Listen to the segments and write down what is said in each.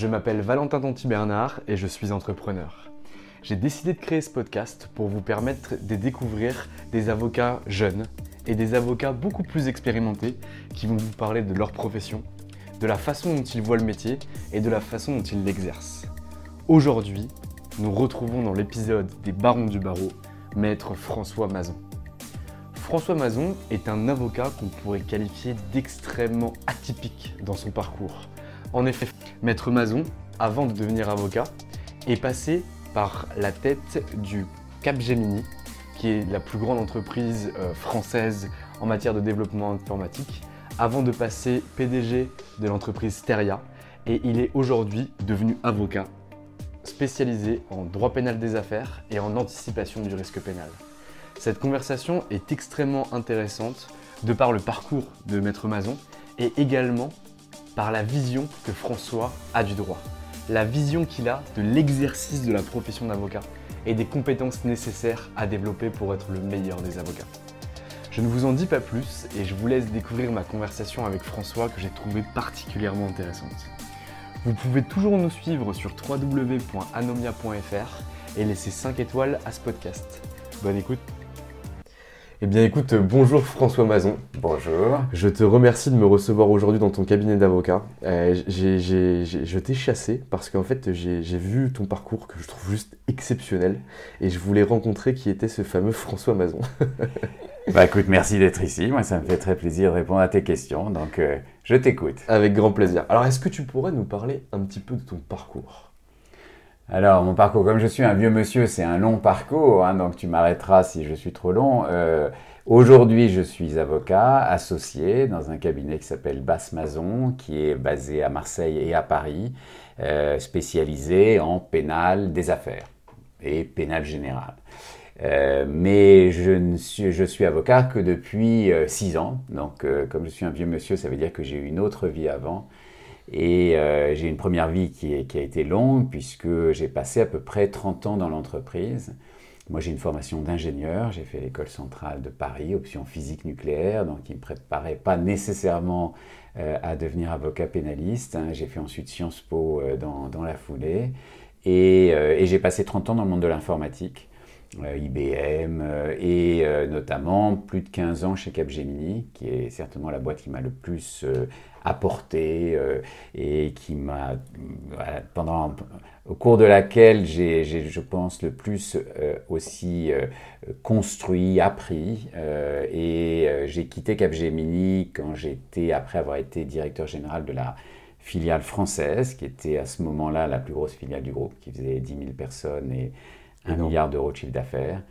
Je m'appelle Valentin Tonti Bernard et je suis entrepreneur. J'ai décidé de créer ce podcast pour vous permettre de découvrir des avocats jeunes et des avocats beaucoup plus expérimentés qui vont vous parler de leur profession, de la façon dont ils voient le métier et de la façon dont ils l'exercent. Aujourd'hui, nous retrouvons dans l'épisode des Barons du Barreau, maître François Mazon. François Mazon est un avocat qu'on pourrait qualifier d'extrêmement atypique dans son parcours. En effet, Maître Mazon, avant de devenir avocat, est passé par la tête du Capgemini, qui est la plus grande entreprise euh, française en matière de développement informatique, avant de passer PDG de l'entreprise Steria, et il est aujourd'hui devenu avocat spécialisé en droit pénal des affaires et en anticipation du risque pénal. Cette conversation est extrêmement intéressante de par le parcours de Maître Mazon et également par la vision que François a du droit, la vision qu'il a de l'exercice de la profession d'avocat et des compétences nécessaires à développer pour être le meilleur des avocats. Je ne vous en dis pas plus et je vous laisse découvrir ma conversation avec François que j'ai trouvée particulièrement intéressante. Vous pouvez toujours nous suivre sur www.anomia.fr et laisser 5 étoiles à ce podcast. Bonne écoute eh bien écoute, bonjour François Mazon. Bonjour. Je te remercie de me recevoir aujourd'hui dans ton cabinet d'avocat. Euh, je t'ai chassé parce qu'en fait j'ai vu ton parcours que je trouve juste exceptionnel et je voulais rencontrer qui était ce fameux François Mazon. bah écoute, merci d'être ici. Moi ça me fait très plaisir de répondre à tes questions, donc euh, je t'écoute. Avec grand plaisir. Alors est-ce que tu pourrais nous parler un petit peu de ton parcours? Alors, mon parcours, comme je suis un vieux monsieur, c'est un long parcours, hein, donc tu m'arrêteras si je suis trop long. Euh, aujourd'hui, je suis avocat associé dans un cabinet qui s'appelle Basse Mazon, qui est basé à Marseille et à Paris, euh, spécialisé en pénal des affaires et pénal général. Euh, mais je, ne suis, je suis avocat que depuis six ans, donc comme je suis un vieux monsieur, ça veut dire que j'ai eu une autre vie avant. Et euh, j'ai une première vie qui, a été longue puisque j'ai passé à peu près 30 ans dans l'entreprise. Moi, j'ai une formation d'ingénieur. J'ai fait l'école centrale de Paris, option physique nucléaire, donc il ne me préparait pas nécessairement euh, à devenir avocat pénaliste. Hein. J'ai fait ensuite Sciences Po euh, dans, la foulée. Et j'ai passé 30 ans dans le monde de l'informatique. IBM et notamment plus de 15 ans chez Capgemini, qui est certainement la boîte qui m'a le plus apporté euh, et qui m'a, pendant, au cours de laquelle j'ai, je pense, le plus euh, aussi euh, construit, appris. et j'ai quitté Capgemini quand j'étais, après avoir été directeur général de la filiale française, qui était à ce moment-là la plus grosse filiale du groupe, qui faisait 10 000 personnes et 1 milliard d'euros de chiffre d'affaires.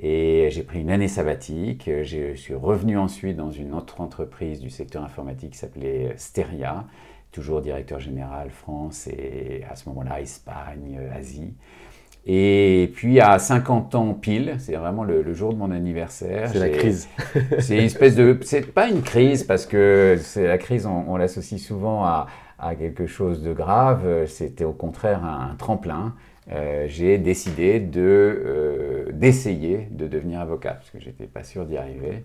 Et j'ai pris une année sabbatique. Je suis revenu ensuite dans une autre entreprise du secteur informatique qui s'appelait Steria, toujours directeur général France et à ce moment-là Espagne, Asie. Et puis à 50 ans pile, c'est vraiment le, jour de mon anniversaire. C'est la crise. c'est une espèce de, c'est pas une crise parce que c'est la crise, on, l'associe souvent à, à, quelque chose de grave. C'était au contraire un, tremplin. Euh, j'ai décidé euh, d'essayer de devenir avocat parce que j'étais pas sûr d'y arriver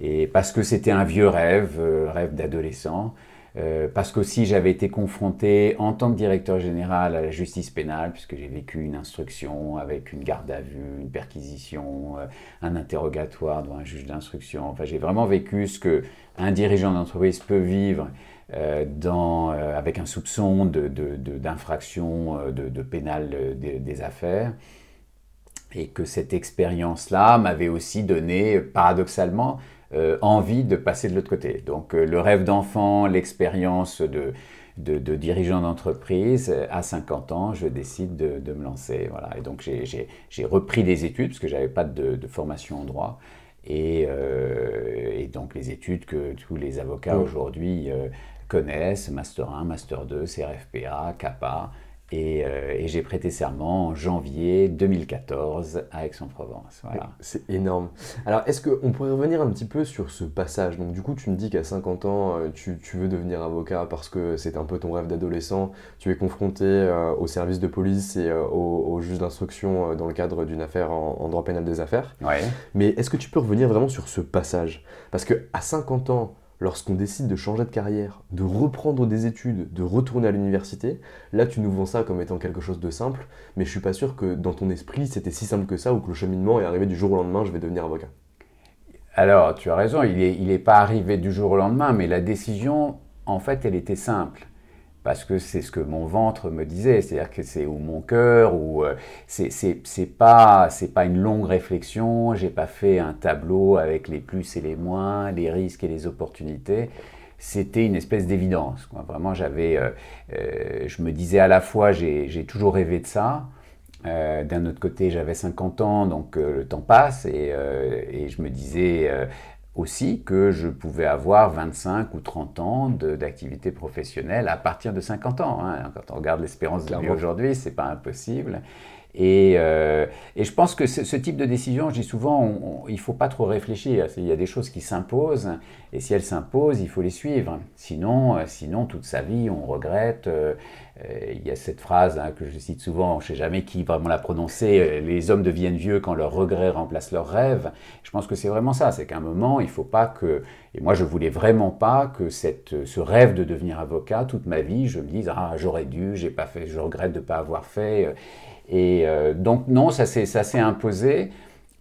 et parce que c'était un vieux rêve, euh, rêve d'adolescent. Euh, parce qu'aussi j'avais été confronté en tant que directeur général à la justice pénale, puisque j'ai vécu une instruction avec une garde à vue, une perquisition, un interrogatoire devant un juge d'instruction. Enfin, j'ai vraiment vécu ce que un dirigeant d'entreprise peut vivre dans, avec un soupçon d'infraction de, de, de, pénal des affaires. Et que cette expérience-là m'avait aussi donné, paradoxalement, euh, envie de passer de l'autre côté. Donc euh, le rêve d'enfant, l'expérience de, de, dirigeant d'entreprise, euh, à 50 ans, je décide de, me lancer. Voilà. Et donc j'ai repris des études, parce que je n'avais pas de, formation en droit. Et, donc les études que tous les avocats mmh. aujourd'hui connaissent, Master 1, Master 2, CRFPA, CAPA. Euh, et, j'ai prêté serment en janvier 2014 à Aix-en-Provence. Voilà. C'est énorme. Alors, est-ce qu'on pourrait revenir un petit peu sur ce passage? Donc, du coup, tu me dis qu'à 50 ans, euh, tu, veux devenir avocat parce que c'est un peu ton rêve d'adolescent. Tu es confronté euh, au service de police et au, juge d'instruction dans le cadre d'une affaire en, en, droit pénal des affaires. Ouais. Mais est-ce que tu peux revenir vraiment sur ce passage? Parce qu'à 50 ans, lorsqu'on décide de changer de carrière, de reprendre des études, de retourner à l'université, là tu nous vends ça comme étant quelque chose de simple, mais je suis pas sûr que dans ton esprit c'était si simple que ça ou que le cheminement est arrivé du jour au lendemain, je vais devenir avocat. Alors tu as raison, il n'est il est pas arrivé du jour au lendemain, mais la décision, en fait, elle était simple parce que c'est ce que mon ventre me disait, c'est-à-dire que c'est ou mon cœur, ou euh, c'est pas c'est pas une longue réflexion. J'ai pas fait un tableau avec les plus et les moins, les risques et les opportunités. C'était une espèce d'évidence. Vraiment, j'avais, euh, euh, je me disais à la fois, j'ai toujours rêvé de ça. D'un autre côté, j'avais 50 ans, donc le temps passe, et, et je me disais, aussi que je pouvais avoir 25 ou 30 ans d'activité professionnelle à partir de 50 ans. Hein. Quand on regarde l'espérance de vie aujourd'hui, c'est pas impossible. Et, euh, et, je pense que ce, type de décision, je dis souvent, il ne faut pas trop réfléchir. Il y a des choses qui s'imposent, et si elles s'imposent, il faut les suivre. Sinon, euh, sinon toute sa vie, on regrette. Euh, il y a cette phrase hein, que je cite souvent, je ne sais jamais qui vraiment l'a prononcée, les hommes deviennent vieux quand leurs regrets remplacent leurs rêves. Je pense que c'est vraiment ça, c'est qu'à un moment, il ne faut pas que, et moi je voulais vraiment pas que cette, ce rêve de devenir avocat, toute ma vie, je me dise, ah j'aurais dû, j'ai pas fait, je regrette de ne pas avoir fait. Et euh, donc non, ça s'est imposé.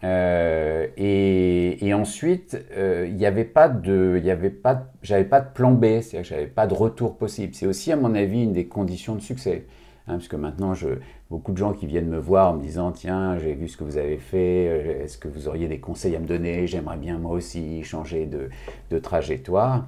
Euh, et, ensuite, euh, il n'y avait pas de, y avait pas, j'avais pas de plan B, c'est-à-dire que j'avais pas de retour possible. C'est aussi, à mon avis, une des conditions de succès, hein, parce que maintenant, beaucoup de gens qui viennent me voir en me disant, tiens, j'ai vu ce que vous avez fait, est-ce que vous auriez des conseils à me donner? J'aimerais bien moi aussi changer de trajectoire.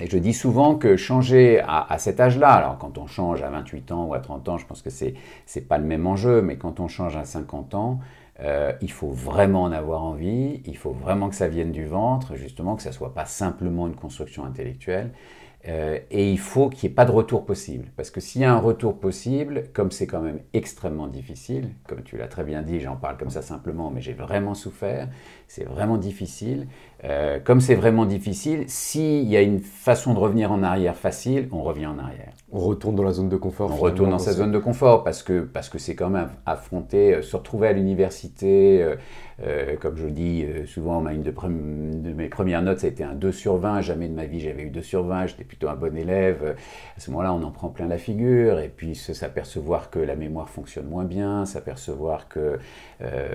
Et je dis souvent que changer à, cet âge-là, alors quand on change à 28 ans ou à 30 ans, je pense que c'est n'est pas le même enjeu, mais quand on change à 50 ans, euh, il faut vraiment en avoir envie, il faut vraiment que ça vienne du ventre, justement, que ça soit pas simplement une construction intellectuelle. Euh, et il faut qu'il n'y ait pas de retour possible. Parce que s'il y a un retour possible, comme c'est quand même extrêmement difficile, comme tu l'as très bien dit, j'en parle comme ça simplement, mais j'ai vraiment souffert, c'est vraiment difficile. Euh, comme c'est vraiment difficile, s'il y a une façon de revenir en arrière facile, on revient en arrière. On retourne dans la zone de confort. On retourne dans sa zone de confort parce que parce que c'est quand même affronter, euh, se retrouver à l'université. Euh, comme je dis souvent, une de, mes premières notes, ça a été un 2 sur 20. Jamais de ma vie j'avais eu 2 sur 20. J'étais plutôt un bon élève. À ce moment-là, on en prend plein la figure. Et puis s'apercevoir que la mémoire fonctionne moins bien, s'apercevoir que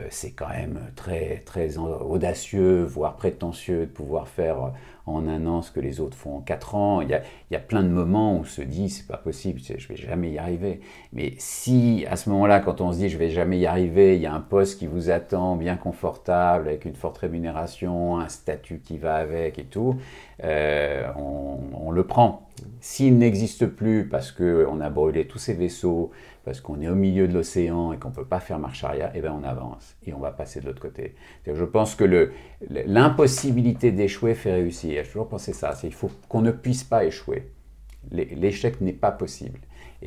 c'est quand même très, très audacieux, voire prétentieux de pouvoir faire en un an ce que les autres font en quatre ans. Il y a, il y a plein de moments où on se dit c'est pas possible, je vais jamais y arriver. Mais si à ce moment-là, quand on se dit je vais jamais y arriver, il y a un poste qui vous attend bien confortable, avec une forte rémunération, un statut qui va avec et tout, euh, on, on, le prend. S'il n'existe plus parce qu'on a brûlé tous ces vaisseaux, parce qu'on est au milieu de l'océan et qu'on ne peut pas faire marche arrière, eh bien on avance et on va passer de l'autre côté. Je pense que l'impossibilité d'échouer fait réussir. J'ai toujours pensé ça. Il faut qu'on ne puisse pas échouer. L'échec n'est pas possible.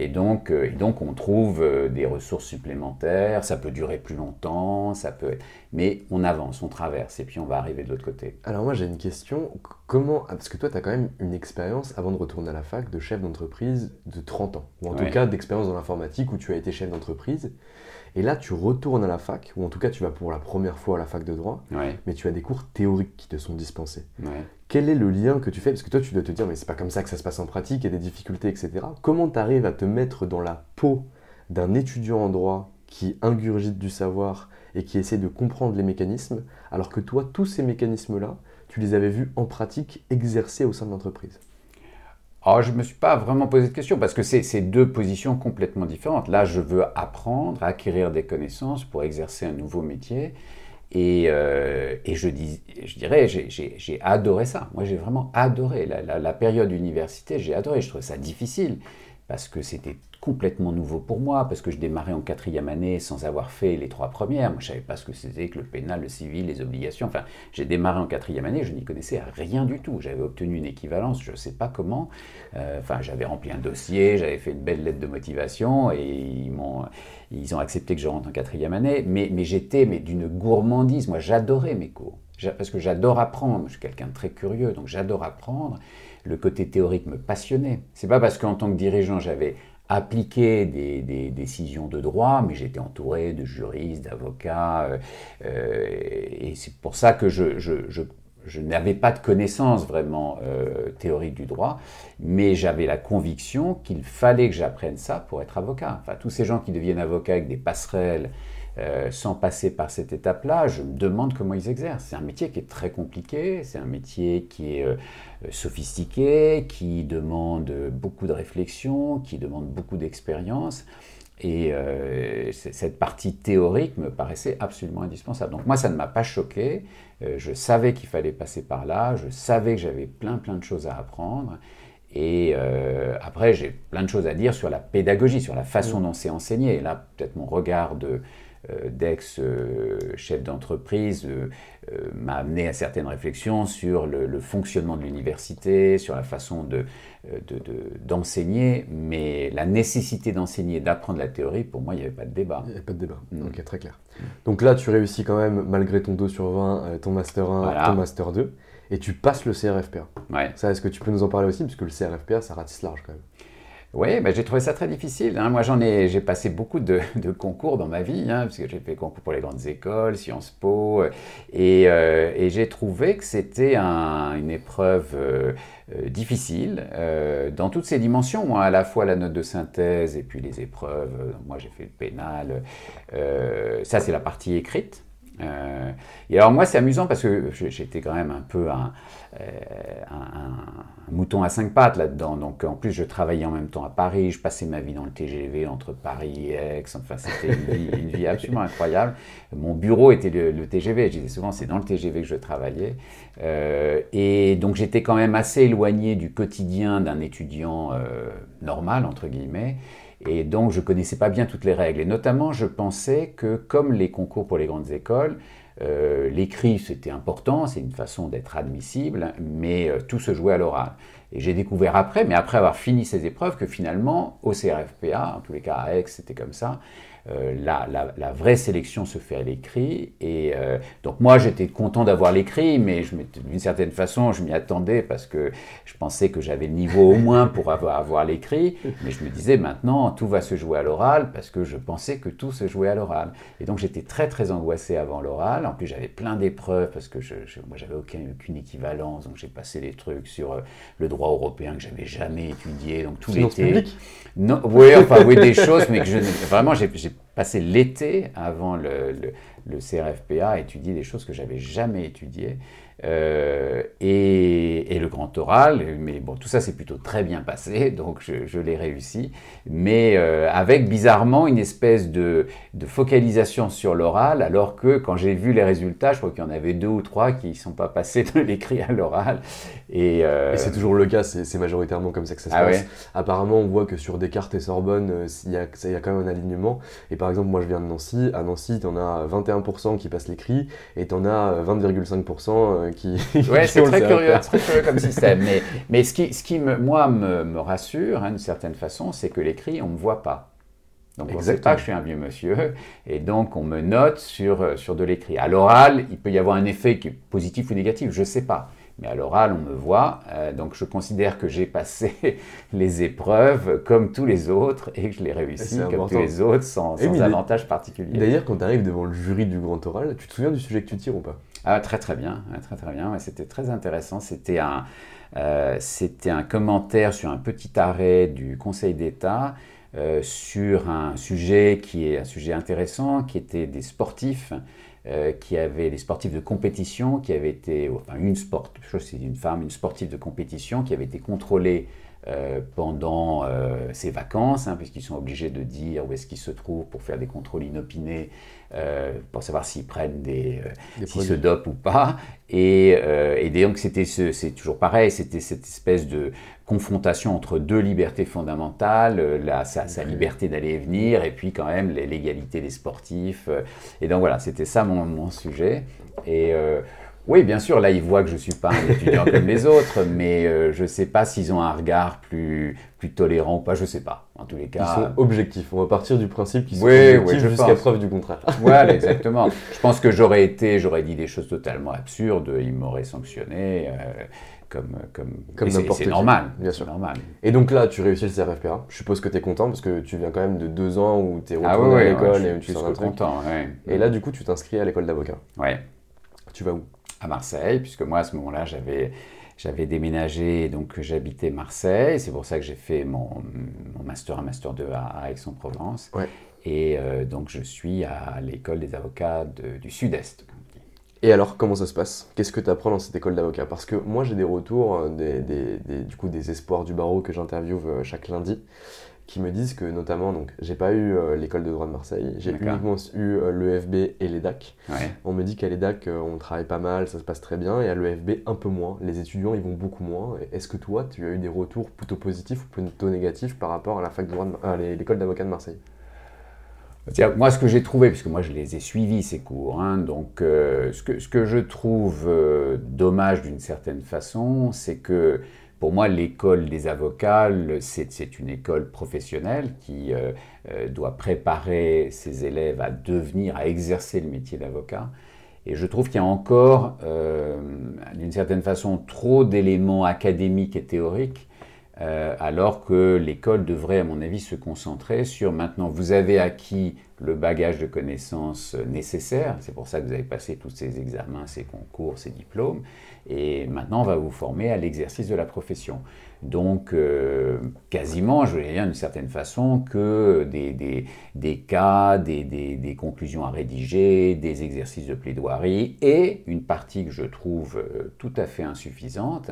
Et donc, euh, et donc on trouve euh, des ressources supplémentaires, ça peut durer plus longtemps, ça peut... mais on avance, on traverse, et puis on va arriver de l'autre côté. Alors moi j'ai une question, comment... Parce que toi tu as quand même une expérience avant de retourner à la fac de chef d'entreprise de 30 ans, ou en tout cas d'expérience dans l'informatique où tu as été chef d'entreprise, et là tu retournes à la fac, ou en tout cas tu vas pour la première fois à la fac de droit, Ouais, mais tu as des cours théoriques qui te sont dispensés. ouais. Quel est le lien que tu fais? Parce que toi, tu dois te dire, mais c'est pas comme ça que ça se passe en pratique, il y a des difficultés, etc. Comment tu arrives à te mettre dans la peau d'un étudiant en droit qui ingurgite du savoir et qui essaie de comprendre les mécanismes, alors que toi, tous ces mécanismes-là, tu les avais vus en pratique exercés au sein de l'entreprise? Alors, je ne me suis pas vraiment posé de question parce que c'est deux positions complètement différentes. Là, je veux apprendre, acquérir des connaissances pour exercer un nouveau métier. Et, euh, je, dirais, j'ai- adoré ça. Moi, j'ai vraiment adoré la, la- la période université. J'ai adoré. Je trouvais ça difficile parce que c'était complètement nouveau pour moi, parce que je démarrais en quatrième année sans avoir fait les trois premières. Moi, je ne savais pas ce que c'était que le pénal, le civil, les obligations. Enfin, j'ai démarré en quatrième année, je n'y connaissais rien du tout. J'avais obtenu une équivalence, je ne sais pas comment. Euh, Enfin, j'avais rempli un dossier, j'avais fait une belle lettre de motivation et ils m'ont, ils ont accepté que je rentre en quatrième année. Mais, mais j'étais mais d'une gourmandise. Moi, j'adorais mes cours. Parce que j'adore apprendre. Je suis quelqu'un de très curieux, donc j'adore apprendre. Le côté théorique me passionnait. C'est pas parce qu'en tant que dirigeant, j'avais appliqué des, décisions de droit, mais j'étais entouré de juristes, d'avocats, euh, euh, et c'est pour ça que je, n'avais pas de connaissances vraiment euh, théoriques du droit, mais j'avais la conviction qu'il fallait que j'apprenne ça pour être avocat. Enfin, tous ces gens qui deviennent avocats avec des passerelles, euh, sans passer par cette étape-là, je me demande comment ils exercent. C'est un métier qui est très compliqué, c'est un métier qui est sophistiqué, qui demande beaucoup de réflexion, qui demande beaucoup d'expérience. Et euh, cette partie théorique me paraissait absolument indispensable. Donc moi, ça ne m'a pas choqué. Euh, je savais qu'il fallait passer par là. Je savais que j'avais plein, plein de choses à apprendre. Et euh, après, j'ai plein de choses à dire sur la pédagogie, sur la façon dont c'est enseigné. Et là, peut-être mon regard de, euh, d'ex-chef d'entreprise euh, euh, m'a amené à certaines réflexions sur le, le fonctionnement de l'université, sur la façon de, euh, de- de- d'enseigner. Mais la nécessité d'enseigner, d'apprendre la théorie, pour moi, il n'y avait pas de débat. Il n'y a pas de débat. Mm. Ok, très clair. Donc là, tu réussis quand même, malgré ton 2 sur 20, euh, ton Master 1, Voilà. ton Master 2, et tu passes le CRFPA. Ouais. Ça, est-ce que tu peux nous en parler aussi? Parce que le CRFPA, ça ratisse large quand même. Oui, bah, j'ai trouvé ça très difficile. hein. Moi, j'en ai, j'ai passé beaucoup de, concours dans ma vie, hein, parce que j'ai fait concours pour les grandes écoles, Sciences Po, euh, et, euh, et j'ai trouvé que c'était un- une épreuve euh, difficile dans toutes ses dimensions, hein, à la fois la note de synthèse et puis les épreuves. Moi, j'ai fait le pénal. Ça, c'est la partie écrite. Euh, et alors moi c'est amusant parce que j'étais quand même un peu un, euh, un- mouton à cinq pattes là-dedans. Donc en plus je travaillais en même temps à Paris, je passais ma vie dans le TGV entre Paris et Aix. Enfin c'était une vie, absolument incroyable. Mon bureau était le, TGV. Je disais souvent c'est dans le TGV que je travaillais. Euh, et donc j'étais quand même assez éloigné du quotidien d'un étudiant normal entre guillemets. Et donc, je ne connaissais pas bien toutes les règles. Et notamment, je pensais que, comme les concours pour les grandes écoles, euh, l'écrit, c'était important, c'est une façon d'être admissible, mais euh, tout se jouait à l'oral. Et j'ai découvert après, mais après avoir fini ces épreuves, que finalement, au CRFPA, en tous les cas à Aix, c'était comme ça, euh, la, la- la vraie sélection se fait à l'écrit. Et euh, donc moi, j'étais content d'avoir l'écrit, mais d'une certaine façon, je m'y attendais parce que je pensais que j'avais le niveau au moins pour avoir, avoir l'écrit. Mais je me disais maintenant, tout va se jouer à l'oral parce que je pensais que tout se jouait à l'oral. Et donc j'étais très très angoissé avant l'oral. En plus, j'avais plein d'épreuves parce que je, je- moi, j'avais aucun, aucune équivalence. Donc j'ai passé des trucs sur euh, le droit européen que j'avais jamais étudié. Donc tout l'été. Non, oui, enfin, oui, des choses, mais que je, vraiment, j'ai passé l'été avant le, le, le CRFPA à étudier des choses que j'avais jamais étudiées. Euh, et, et le grand oral, mais bon, tout ça s'est plutôt très bien passé, donc je, je l'ai réussi, mais euh, avec bizarrement une espèce de, de focalisation sur l'oral, alors que quand j'ai vu les résultats, je crois qu'il y en avait deux ou trois qui ne sont pas passés de l'écrit à l'oral. Et, euh, Et c'est toujours le cas, c'est majoritairement comme ça que ça se Ah passe. ouais Apparemment, on voit que sur Descartes et Sorbonne, il y, a, il y a quand même un alignement. Et par exemple, moi je viens de Nancy. À Nancy, tu en as 21 21% qui passent l'écrit et tu en as 20,5% qui. Ouais, c'est très curieux, très curieux comme système. Mais, mais ce qui, ce qui me, moi, me, me rassure, hein, d'une certaine façon, c'est que l'écrit, on ne me voit pas. Donc on ne sait pas que je suis un vieux monsieur, et donc on me note sur, sur de l'écrit. À l'oral, il peut y avoir un effet positif ou négatif, je ne sais pas. Mais à l'oral, on me voit, euh, donc je considère que j'ai passé les épreuves comme tous les autres et que je l'ai réussi comme tous les autres sans, sans avantage particulier. D'ailleurs, quand tu arrives devant le jury du grand oral, tu te souviens du sujet que tu tires ou pas? Ah, Très très bien, très très bien. C'était très intéressant. C'était un, euh, un commentaire sur un petit arrêt du Conseil d'État euh, sur un sujet qui est un sujet intéressant, qui était des sportifs, euh, qui avaient des sportifs de compétition, qui avaient été, enfin une sport, je c'est une femme, une sportive de compétition, qui avait été contrôlée euh, pendant ses vacances, hein, puisqu'ils sont obligés de dire où est-ce qu'ils se trouvent pour faire des contrôles inopinés euh, pour savoir s'ils prennent des, euh, s'ils se dopent ou pas. Et, euh, et donc c'était c'est toujours pareil, c'était cette espèce de confrontation entre deux libertés fondamentales, la, sa, sa liberté d'aller et venir, et puis quand même l'égalité des sportifs. Et donc voilà, c'était ça mon, mon, sujet. Et oui, bien sûr, là, ils voient que je ne suis pas un étudiant comme les autres, mais euh, je ne sais pas s'ils ont un regard plus, plus tolérant ou pas, je ne sais pas. En tous les cas. Ils sont objectifs. On va partir du principe qu'ils sont objectifs jusqu'à preuve du contraire. Voilà, exactement. je pense que j'aurais été, j'aurais dit des choses totalement absurdes, ils m'auraient sanctionné. Euh, comme, comme, comme n'importe C'est normal. Bien sûr. normal. Et donc là, tu réussis le CRFPA. Je suppose que tu es content parce que tu viens quand même de deux ans où tu es ah retourné à l'école et tu suis content. Et là, du coup, tu t'inscris à l'école d'avocat. Ouais. Tu vas où? À Marseille, puisque moi à ce moment-là j'avais j'avais déménagé, donc j'habitais Marseille. C'est pour ça que j'ai fait mon, master 1, master 2 à, Aix-en-Provence. Et euh, donc je suis à l'école des avocats du Sud-Est. Et alors, comment ça se passe? Qu'est-ce que tu apprends dans cette école d'avocat Parce que moi, j'ai des retours, euh, des, du coup, des espoirs du barreau que j'interviewe euh, chaque lundi qui me disent que notamment, donc j'ai pas eu euh, l'école de droit de Marseille, j'ai uniquement eu euh, l'EFB et l'EDAC. On me dit qu'à l'EDAC euh, on travaille pas mal, ça se passe très bien, et à l'EFB un peu moins. Les étudiants ils vont beaucoup moins. Est-ce que toi tu as eu des retours plutôt positifs ou plutôt négatifs par rapport à la fac de droit, l'école d'avocat de Marseille? Moi, ce que j'ai trouvé, puisque moi je les ai suivis ces cours, hein, donc ce, que, ce, que, je trouve dommage d'une certaine façon, c'est que pour moi, l'école des avocats, c'est une école professionnelle qui euh, euh, doit préparer ses élèves à devenir, à exercer le métier d'avocat. Et je trouve qu'il y a encore, euh, d'une certaine façon, trop d'éléments académiques et théoriques, alors que l'école devrait, à mon avis, se concentrer sur maintenant, vous avez acquis le bagage de connaissances nécessaires, c'est pour ça que vous avez passé tous ces examens, ces concours, ces diplômes, et maintenant, on va vous former à l'exercice de la profession. Donc, euh, quasiment, je veux dire d'une certaine façon, que des, des, cas, des, des, conclusions à rédiger, des exercices de plaidoirie, et une partie que je trouve euh, tout à fait insuffisante,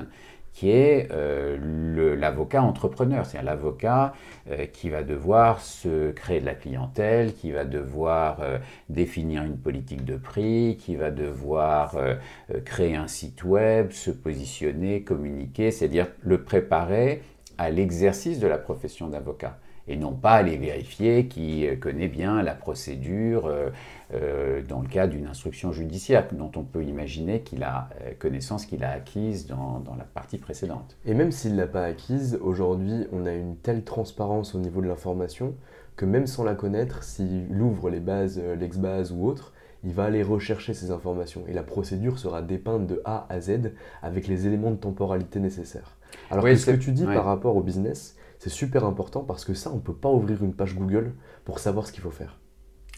qui est euh, l'avocat entrepreneur, c'est-à-dire l'avocat euh, qui va devoir se créer de la clientèle, qui va devoir euh, définir une politique de prix, qui va devoir créer un site web, se positionner, communiquer, c'est-à-dire le préparer à l'exercice de la profession d'avocat et non pas aller vérifier qui euh, connaît bien la procédure euh, euh, dans le cas d'une instruction judiciaire dont on peut imaginer qu'il a connaissance qu'il a acquise dans, dans, la partie précédente. Et même s'il ne l'a pas acquise, aujourd'hui on a une telle transparence au niveau de l'information que même sans la connaître, s'il ouvre les bases, l'ex-base ou autre, il va aller rechercher ces informations et la procédure sera dépeinte de A à Z avec les éléments de temporalité nécessaires. Alors que ce que tu dis par rapport au business, c'est super important parce que ça, on ne peut pas ouvrir une page Google pour savoir ce qu'il faut faire.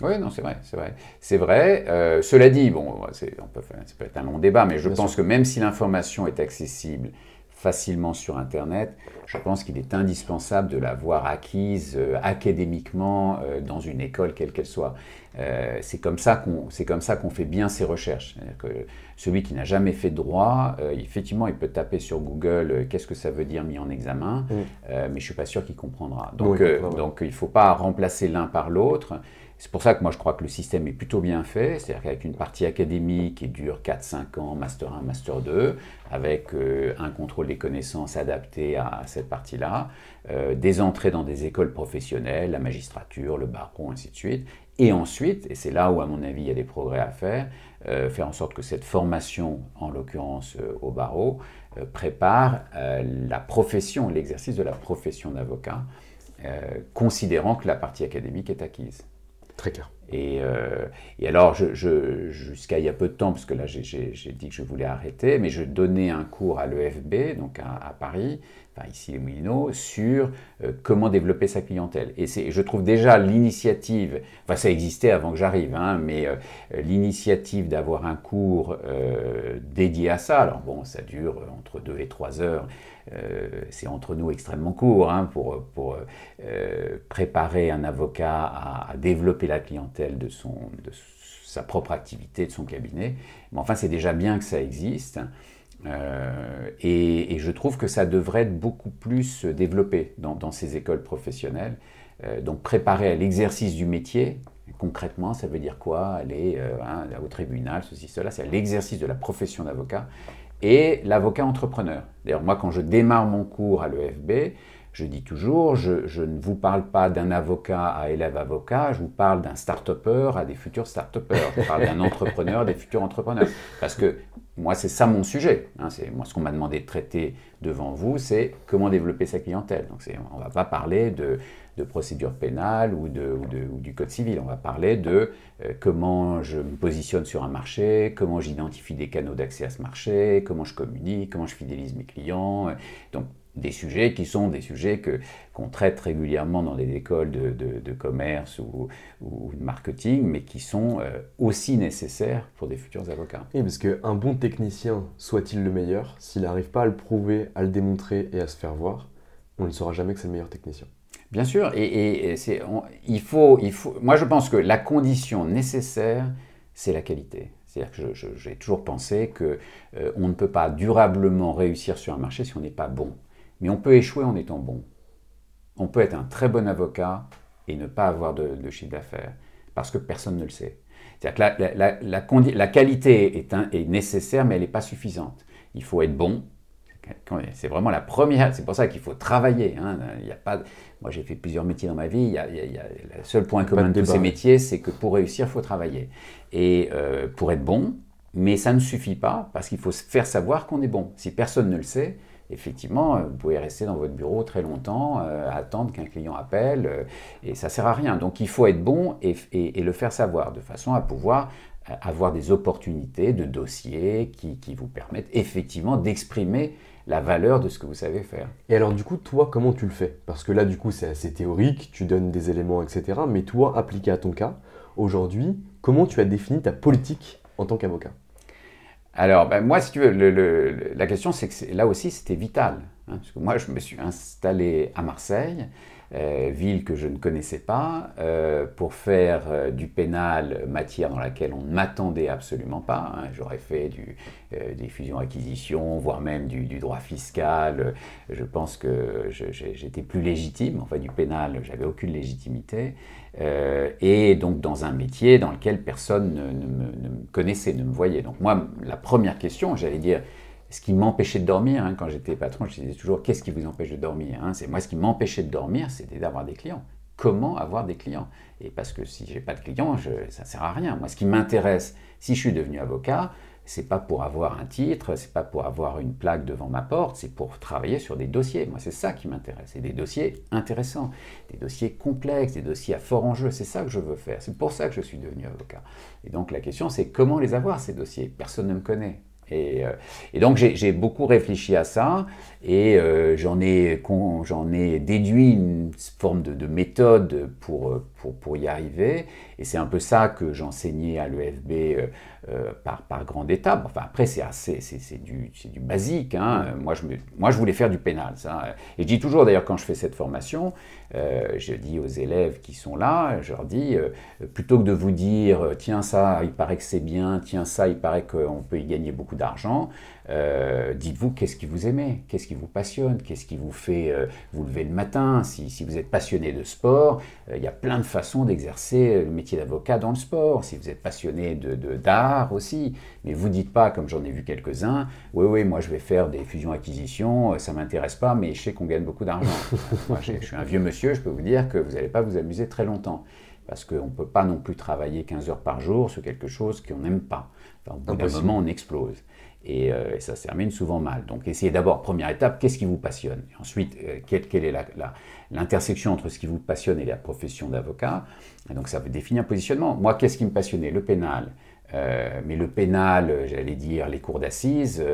Oui, non, c'est vrai, c'est vrai. C'est vrai. Euh, cela dit, bon, on peut, ça peut être un long débat, mais je pense que même si l'information est accessible facilement sur Internet, je pense qu'il est indispensable de l'avoir acquise euh, académiquement euh, dans une école, quelle qu'elle soit. Euh, c'est comme ça qu'on fait bien ses recherches. Que celui qui n'a jamais fait de droit, effectivement, il peut taper sur Google qu'est-ce que ça veut dire mis en examen, mm. mais je ne suis pas sûr qu'il comprendra. Donc, donc il ne faut pas remplacer l'un par l'autre. C'est pour ça que moi je crois que le système est plutôt bien fait, c'est-à-dire qu'avec une partie académique qui dure 4-5 ans, Master 1, Master 2, avec euh, un contrôle des connaissances adapté à, cette partie-là, euh, des entrées dans des écoles professionnelles, la magistrature, le barreau, ainsi de suite, Et ensuite, et c'est là où à mon avis il y a des progrès à faire, euh, faire en sorte que cette formation, en l'occurrence au barreau, prépare la profession, l'exercice de la profession d'avocat, considérant que la partie académique est acquise. Très clair. Et, alors, jusqu'à il y a peu de temps, parce que là j'ai dit que je voulais arrêter, mais je donnais un cours à l'EFB, donc à Paris, ici les Moulineaux, sur euh, comment développer sa clientèle. Et je trouve déjà l'initiative, enfin ça existait avant que j'arrive, hein, mais euh, l'initiative d'avoir un cours euh, dédié à ça, alors bon, ça dure entre 2 et 3 heures, c'est entre nous extrêmement court hein, pour, pour préparer un avocat à, développer la clientèle de, son, de sa propre activité, de son cabinet. Mais enfin, c'est déjà bien que ça existe. Euh, et, je trouve que ça devrait être beaucoup plus développé dans, ces écoles professionnelles. Euh, donc préparer à l'exercice du métier, concrètement, ça veut dire quoi? Aller euh, hein, au tribunal, ceci, cela, c'est l'exercice de la profession d'avocat et l'avocat entrepreneur. D'ailleurs, moi, quand je démarre mon cours à l'EFB, je dis toujours, je, je, ne vous parle pas d'un avocat à élève avocat, je vous parle d'un start-upper à des futurs start-uppers, je parle d'un entrepreneur à des futurs entrepreneurs. Parce que moi, c'est ça mon sujet. Hein, moi ce qu'on m'a demandé de traiter devant vous, c'est comment développer sa clientèle. Donc, on ne va pas parler de, procédure pénale ou, du code civil. On va parler de euh, comment je me positionne sur un marché, comment j'identifie des canaux d'accès à ce marché, comment je communique, comment je fidélise mes clients. Donc, des sujets qui sont des sujets que, qu'on traite régulièrement dans les écoles de, de, commerce ou, ou, de marketing, mais qui sont euh, aussi nécessaires pour des futurs avocats. Oui, parce qu'un bon technicien, soit-il le meilleur, s'il n'arrive pas à le prouver, à le démontrer et à se faire voir, on ne saura jamais que c'est le meilleur technicien. Bien sûr, et, c'est, il, faut, il faut, moi je pense que la condition nécessaire, c'est la qualité. C'est-à-dire que j'ai toujours pensé qu'on euh, on ne peut pas durablement réussir sur un marché si on n'est pas bon. Mais on peut échouer en étant bon. On peut être un très bon avocat et ne pas avoir de, chiffre d'affaires, parce que personne ne le sait. C'est-à-dire que la, la, qualité est, est, nécessaire, mais elle n'est pas suffisante. Il faut être bon. C'est vraiment la première. C'est pour ça qu'il faut travailler. Hein. Il y a pas, moi, j'ai fait plusieurs métiers dans ma vie. Il y a, le seul point commun de, tous ces métiers, c'est que pour réussir, il faut travailler. Et euh, pour être bon, mais ça ne suffit pas, parce qu'il faut faire savoir qu'on est bon. Si personne ne le sait, effectivement, euh, vous pouvez rester dans votre bureau très longtemps, euh, attendre qu'un client appelle, euh, et ça ne sert à rien. Donc il faut être bon et, le faire savoir, de façon à pouvoir avoir des opportunités de dossiers qui, vous permettent effectivement d'exprimer la valeur de ce que vous savez faire. Et alors du coup, toi, comment tu le fais? Parce que là, du coup, c'est assez théorique, tu donnes des éléments, etc. Mais toi, appliqué à ton cas, aujourd'hui, comment tu as défini ta politique en tant qu'avocat? Alors, ben, moi, si tu veux, la question, c'est que là aussi, c'était vital. Hein, parce que moi, je me suis installé à Marseille, ville que je ne connaissais pas, euh, pour faire euh, du pénal, matière dans laquelle on ne m'attendait absolument pas. Hein. J'aurais fait du, des fusions-acquisitions, voire même du, droit fiscal. Je pense que j'étais plus légitime. Enfin, du pénal, j'avais aucune légitimité. Euh, et donc dans un métier dans lequel personne ne, me, connaissait, ne me voyait. Donc moi, la première question, j'allais dire, ce qui m'empêchait de dormir, hein, quand j'étais patron, je disais toujours, qu'est-ce qui vous empêche de dormir hein? C'est Moi, ce qui m'empêchait de dormir, c'était d'avoir des clients. Comment avoir des clients? Et parce que si j'ai pas de clients, ça ne sert à rien. Moi, ce qui m'intéresse, si je suis devenu avocat, c'est pas pour avoir un titre, c'est pas pour avoir une plaque devant ma porte, c'est pour travailler sur des dossiers. Moi, c'est ça qui m'intéresse. Et des dossiers intéressants, des dossiers complexes, des dossiers à fort enjeu. C'est ça que je veux faire. C'est pour ça que je suis devenu avocat. Et donc, la question, c'est comment les avoir, ces dossiers? Personne ne me connaît. Et, euh, donc j'ai beaucoup réfléchi à ça et euh, j'en ai, ai, déduit une forme de, méthode pour, pour, pour, y arriver. Et c'est un peu ça que j'enseignais à l'EFB euh, euh, par, par grande étape. Enfin, après, c'est assez, c'est, du, du, basique. Hein. Moi, je me, moi, je voulais faire du pénal. Et je dis toujours, d'ailleurs, quand je fais cette formation, euh, je dis aux élèves qui sont là, je leur dis, euh, plutôt que de vous dire, tiens, ça, il paraît que c'est bien, tiens, ça, il paraît qu'on peut y gagner beaucoup d'argent, euh, dites-vous qu'est-ce qui vous aimez, qu'est-ce qui vous passionne, qu'est-ce qui vous fait euh, vous lever le matin? Si, vous êtes passionné de sport, euh, il y a plein de façons d'exercer le métier d'avocat dans le sport. Si vous êtes passionné de, d'art aussi, mais vous dites pas, comme j'en ai vu quelques-uns, oui, oui, moi je vais faire des fusions-acquisitions, ça m'intéresse pas, mais je sais qu'on gagne beaucoup d'argent. moi, je suis un vieux monsieur, je peux vous dire que vous n'allez pas vous amuser très longtemps parce qu'on ne peut pas non plus travailler 15 heures par jour sur quelque chose qu'on n'aime pas. Au bout d'un moment, on explose. Et, euh, et, ça se termine souvent mal. Donc essayez d'abord, première étape, qu'est-ce qui vous passionne? Ensuite, euh, quelle, est l'intersection entre ce qui vous passionne et la profession d'avocat? Donc ça veut définir un positionnement. Moi, qu'est-ce qui me passionnait? Le pénal. Euh, mais le pénal, j'allais dire les cours d'assises,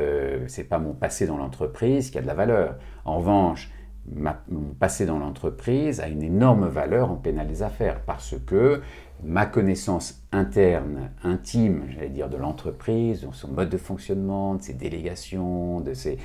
c'est pas mon passé dans l'entreprise qui a de la valeur. En revanche, mon passé dans l'entreprise a une énorme valeur en pénal des affaires parce que ma connaissance interne, intime, j'allais dire, de l'entreprise, de son mode de fonctionnement, de ses délégations, de, ses,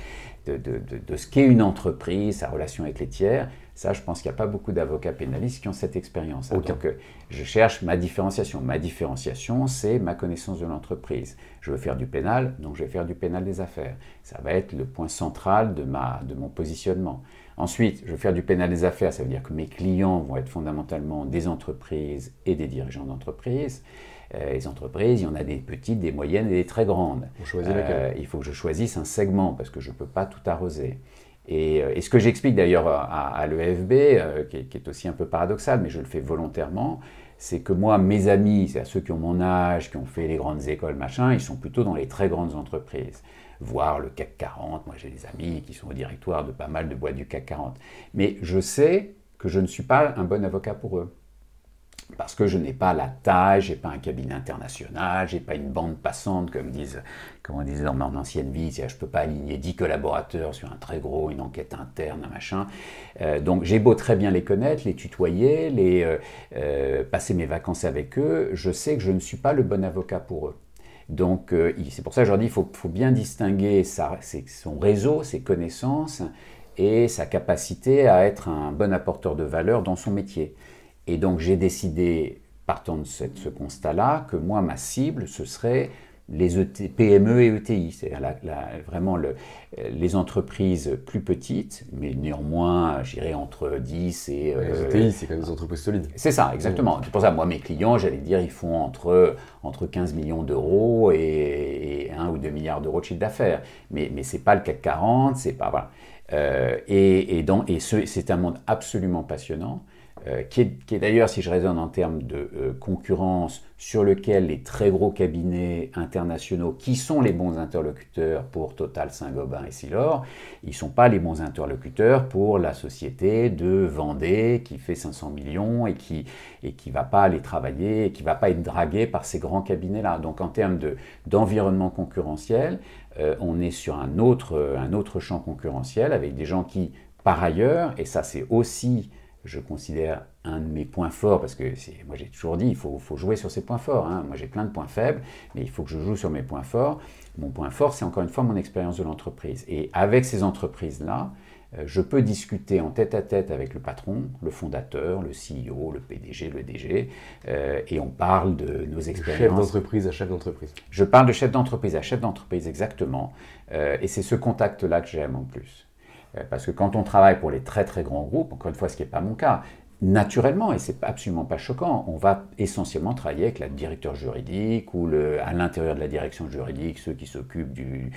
de, de, de ce qu'est une entreprise, sa relation avec les tiers, ça, je pense qu'il n'y a pas beaucoup d'avocats pénalistes qui ont cette expérience. Donc, euh, je cherche ma différenciation. Ma différenciation, c'est ma connaissance de l'entreprise. Je veux faire du pénal, donc je vais faire du pénal des affaires. Ça va être le point central de, ma, de mon positionnement. Ensuite, je veux faire du pénal des affaires, ça veut dire que mes clients vont être fondamentalement des entreprises et des dirigeants d'entreprise. Euh, les entreprises, il y en a des petites, des moyennes et des très grandes. Euh, il faut que je choisisse un segment parce que je ne peux pas tout arroser. Et, euh, et, ce que j'explique d'ailleurs à, à l'EFB, euh, qui, qui, est aussi un peu paradoxal, mais je le fais volontairement, c'est que moi, mes amis, c'est à ceux qui ont mon âge, qui ont fait les grandes écoles, machin, ils sont plutôt dans les très grandes entreprises, voire le CAC 40. Moi, j'ai des amis qui sont au directoire de pas mal de boîtes du CAC 40. Mais je sais que je ne suis pas un bon avocat pour eux parce que je n'ai pas la taille, j'ai pas un cabinet international, j'ai pas une bande passante comme disent, comme on disait dans mon ancienne vie, je peux pas aligner 10 collaborateurs sur un très gros, une enquête interne, un machin. Euh, donc j'ai beau très bien les connaître, les tutoyer, les euh, euh, passer mes vacances avec eux, je sais que je ne suis pas le bon avocat pour eux. Donc c'est pour ça que je leur dis, il faut, bien distinguer son réseau, ses connaissances et sa capacité à être un bon apporteur de valeur dans son métier. Et donc j'ai décidé, partant de ce, ce constat-là, que moi, ma cible, ce serait les ET, PME et ETI, c'est-à-dire vraiment le, les entreprises plus petites, mais néanmoins, j'irais entre 10 et... les euh, ETI, c'est quand même des entreprises solides. C'est ça, exactement. C'est pour ça, moi, mes clients, j'allais dire, ils font entre, entre 15 millions d'euros et, et, 1 ou 2 milliards d'euros de chiffre d'affaires. Mais, mais ce n'est pas le CAC 40, c'est pas... Voilà. Euh, et, et, et c'est un monde absolument passionnant. Euh, qui est, d'ailleurs, si je raisonne en termes de euh, concurrence, sur lequel les très gros cabinets internationaux, qui sont les bons interlocuteurs pour Total, Saint-Gobain et Silor, ils ne sont pas les bons interlocuteurs pour la société de Vendée qui fait 500 millions et qui ne et qui va pas aller travailler et qui ne va pas être dragué par ces grands cabinets-là. Donc en termes d'environnement concurrentiel, euh, on est sur un autre, un autre champ concurrentiel avec des gens qui, par ailleurs, et ça c'est aussi je considère un de mes points forts, parce que moi j'ai toujours dit, il faut, faut, jouer sur ses points forts. Hein. Moi j'ai plein de points faibles, mais il faut que je joue sur mes points forts. Mon point fort, c'est encore une fois mon expérience de l'entreprise. Et avec ces entreprises-là, euh, je peux discuter en tête à tête avec le patron, le fondateur, le CEO, le PDG, le DG, euh, et on parle de nos expériences. Chef d'entreprise à chef d'entreprise. Je parle de chef d'entreprise à chef d'entreprise, exactement. Euh, et c'est ce contact-là que j'aime en plus. Euh, parce que quand on travaille pour les très très grands groupes, encore une fois ce qui n'est pas mon cas, naturellement, et c'est absolument pas choquant, on va essentiellement travailler avec la directeur juridique ou à l'intérieur de la direction juridique, ceux qui s'occupent du,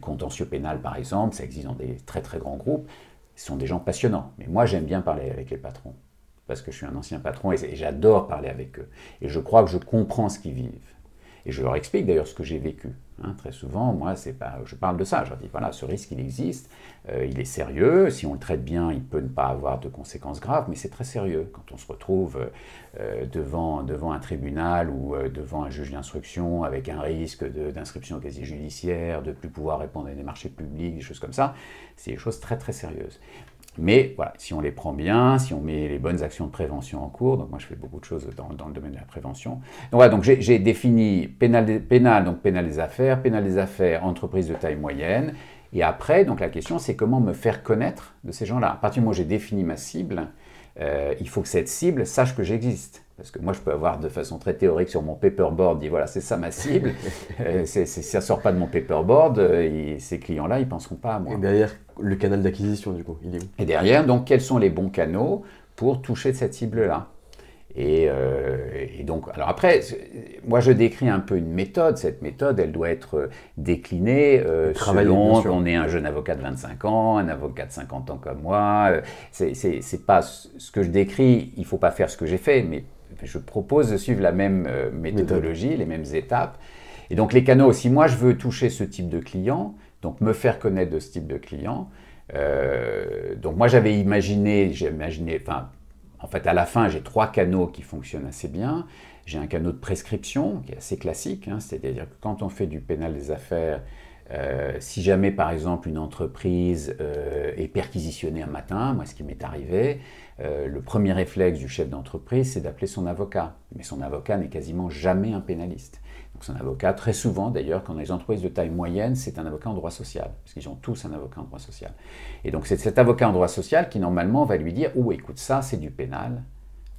contentieux pénal par exemple, ça existe dans des très très grands groupes, ce sont des gens passionnants. Mais moi j'aime bien parler avec les patrons, parce que je suis un ancien patron et j'adore parler avec eux. Et je crois que je comprends ce qu'ils vivent. Et je leur explique d'ailleurs ce que j'ai vécu. Hein, très souvent, moi, je parle de ça. Je dis voilà, ce risque, il existe, euh, il est sérieux. Si on le traite bien, il peut ne pas avoir de conséquences graves, mais c'est très sérieux. Quand on se retrouve euh, devant, devant un tribunal ou euh, devant un juge d'instruction avec un risque d'inscription au casier judiciaire, de plus pouvoir répondre à des marchés publics, des choses comme ça, c'est des choses très très sérieuses. Mais voilà, si on les prend bien, si on met les bonnes actions de prévention en cours, donc moi je fais beaucoup de choses dans, dans le domaine de la prévention. Donc voilà, donc j'ai défini pénal, pénal, donc pénal des affaires, pénal des affaires, entreprise de taille moyenne. Et après, donc la question c'est comment me faire connaître de ces gens-là. À partir du moment où j'ai défini ma cible, euh, il faut que cette cible sache que j'existe. Parce que moi, je peux avoir de façon très théorique sur mon paperboard, dire voilà, c'est ça ma cible. euh, ça ne sort pas de mon paperboard, euh, et ces clients-là, ils ne penseront pas à moi. Et derrière, le canal d'acquisition, du coup, il est où? Et derrière, donc, quels sont les bons canaux pour toucher cette cible-là? Et, euh, et, donc, alors après, moi je décris un peu une méthode. Cette méthode, elle doit être déclinée euh, selon qu'on est un jeune avocat de 25 ans, un avocat de 50 ans comme moi. C'est pas ce que je décris, il faut pas faire ce que j'ai fait, mais je propose de suivre la même euh, méthodologie, les mêmes étapes. Et donc les canaux, si moi je veux toucher ce type de client, donc me faire connaître de ce type de client, euh, donc moi j'avais imaginé, j'ai imaginé, enfin en fait à la fin j'ai trois canaux qui fonctionnent assez bien. J'ai un canal de prescription qui est assez classique, hein, c'est-à-dire que quand on fait du pénal des affaires, euh, si jamais par exemple une entreprise euh, est perquisitionnée un matin, moi ce qui m'est arrivé, le premier réflexe du chef d'entreprise c'est d'appeler son avocat. Mais son avocat n'est quasiment jamais un pénaliste. Donc son avocat, très souvent d'ailleurs, quand on a des entreprises de taille moyenne, c'est un avocat en droit social, parce qu'ils ont tous un avocat en droit social. Et donc c'est cet avocat en droit social qui normalement va lui dire, oh écoute ça c'est du pénal,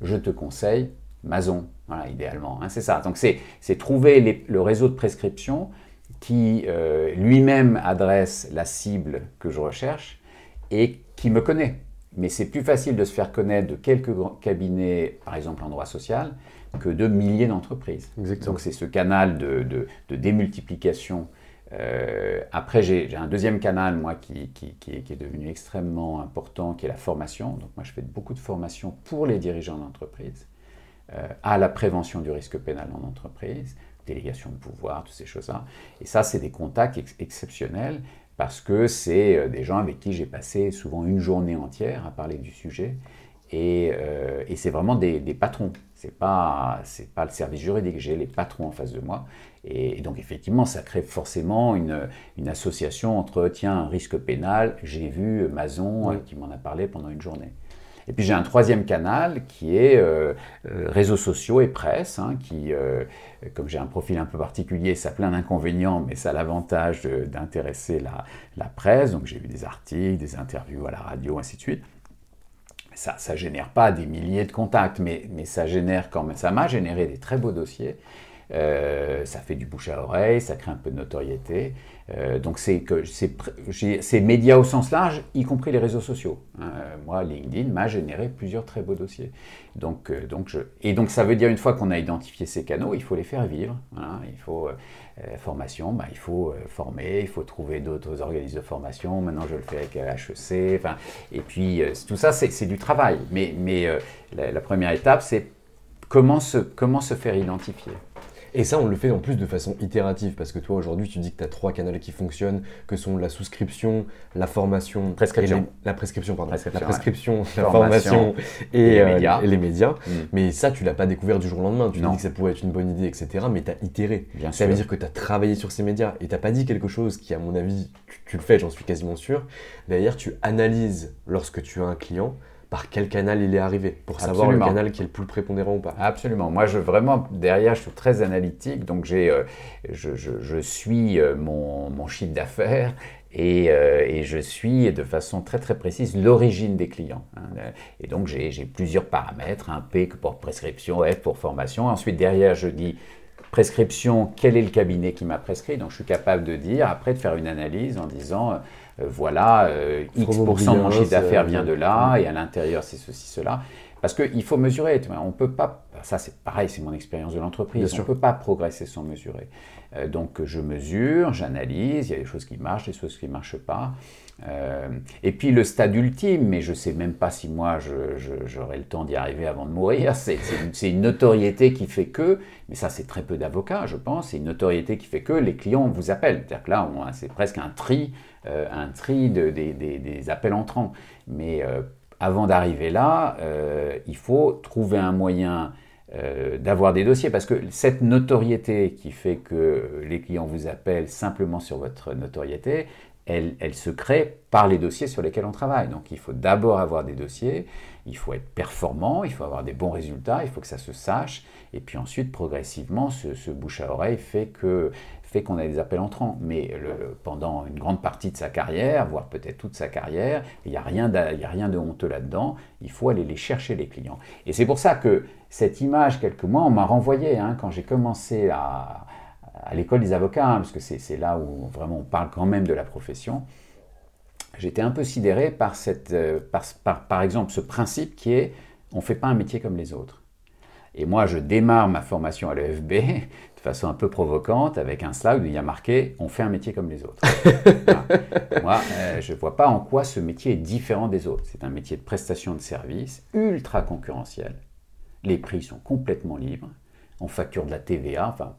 je te conseille Mason, voilà, idéalement, hein, c'est ça. Donc c'est trouver le réseau de prescription qui euh, lui-même adresse la cible que je recherche et qui me connaît. Mais c'est plus facile de se faire connaître de quelques cabinets, par exemple en droit social, que de milliers d'entreprises. Donc c'est ce canal de, démultiplication. Euh, après, j'ai un deuxième canal, moi, qui, qui, est, devenu extrêmement important, qui est la formation. Donc moi, je fais beaucoup de formation pour les dirigeants d'entreprise, euh, à la prévention du risque pénal en entreprise, délégation de pouvoir, toutes ces choses-là. Et ça, c'est des contacts exceptionnels parce que c'est euh, des gens avec qui j'ai passé souvent une journée entière à parler du sujet. Et, euh, c'est vraiment des, patrons. C'est pas c'est pas le service juridique. J'ai les patrons en face de moi. Et, donc effectivement, ça crée forcément une, une, association entre tiens un risque pénal. J'ai vu Mason qui m'en a parlé pendant une journée. Et puis j'ai un troisième canal qui est euh, euh, réseaux sociaux et presse, hein, qui, euh, comme j'ai un profil un peu particulier, ça a plein d'inconvénients, mais ça a l'avantage d'intéresser la, la, presse. Donc j'ai vu des articles, des interviews à la radio, ainsi de suite. Ça ne génère pas des milliers de contacts, mais, mais ça génère quand même, ça m'a généré des très beaux dossiers. Ça fait du bouche à oreille, ça crée un peu de notoriété. Euh, donc c'est que c'est médias au sens large, y compris les réseaux sociaux. Hein. moi, LinkedIn m'a généré plusieurs très beaux dossiers. Donc, euh, donc je, et donc ça veut dire une fois qu'on a identifié ces canaux, il faut les faire vivre. il faut euh, formation, bah, il faut former, il faut trouver d'autres organismes de formation. Maintenant, je le fais avec HEC. Et puis tout ça, c'est du travail. Mais, mais la, la première étape, c'est comment se, comment se faire identifier. Et ça, on le fait en plus de façon itérative, parce que toi, aujourd'hui, tu dis que tu as trois canaux qui fonctionnent, que sont la souscription, la formation... Prescription. la prescription, pardon. la prescription, la formation, et, les médias. Mm. Mais ça, tu l'as pas découvert du jour au lendemain. Tu dis que ça pouvait être une bonne idée, etc. Mais tu as itéré. Bien ça veut dire que tu as travaillé sur ces médias. Et tu pas dit quelque chose qui, à mon avis, tu le fais, j'en suis quasiment sûr. D'ailleurs, tu analyses lorsque tu as un client par quel canal il est arrivé, pour savoir le canal qui est le plus prépondérant ou pas. Absolument. Moi, je vraiment, derrière, je suis très analytique, donc j'ai, euh, je, je, suis euh, mon, mon, chiffre d'affaires et, euh, et, je suis de façon très très précise l'origine des clients. Hein. Et donc j'ai, plusieurs paramètres, un P pour prescription, F pour formation. Ensuite, derrière, je dis prescription, quel est le cabinet qui m'a prescrit? Donc je suis capable de dire, après, de faire une analyse en disant voilà, euh, X% de mon chiffre d'affaires vient de là, et à l'intérieur, c'est ceci, cela. Parce qu'il faut mesurer. On peut pas. Ça, c'est pareil, c'est mon expérience de l'entreprise. On ne peut pas progresser sans mesurer. Euh, donc, je mesure, j'analyse. Il y a des choses qui marchent, des choses qui ne marchent pas. Et puis, le stade ultime, mais je ne sais même pas si moi j'aurai le temps d'y arriver avant de mourir. C'est une, notoriété qui fait que, mais ça, c'est très peu d'avocats, je pense. C'est une notoriété qui fait que les clients vous appellent. C'est-à-dire que là, c'est presque un tri euh, un tri des, appels entrants. Mais euh, avant d'arriver là, euh, il faut trouver un moyen d'avoir des dossiers parce que cette notoriété qui fait que les clients vous appellent simplement sur votre notoriété, elle, se crée par les dossiers sur lesquels on travaille. Donc il faut d'abord avoir des dossiers, il faut être performant, il faut avoir des bons résultats, il faut que ça se sache, et puis ensuite progressivement ce, bouche à oreille fait que fait qu'on a des appels entrants. Mais pendant une grande partie de sa carrière, voire peut-être toute sa carrière, il n'y a, rien a rien de honteux là-dedans. Il faut aller les chercher, les clients. Et c'est pour ça que cette image, quelques mois, on m'a renvoyé hein, quand j'ai commencé à, l'école des avocats, hein, parce que c'est là où vraiment on parle quand même de la profession. J'étais un peu sidéré par, cette, euh, par, par exemple ce principe qui est on ne fait pas un métier comme les autres. Et moi, je démarre ma formation à l'EFB de façon un peu provocante avec un slide où il y a marqué On fait un métier comme les autres. Moi, euh, je ne vois pas en quoi ce métier est différent des autres. C'est un métier de prestation de service ultra concurrentiel. Les prix sont complètement libres. On facture de la TVA. Enfin,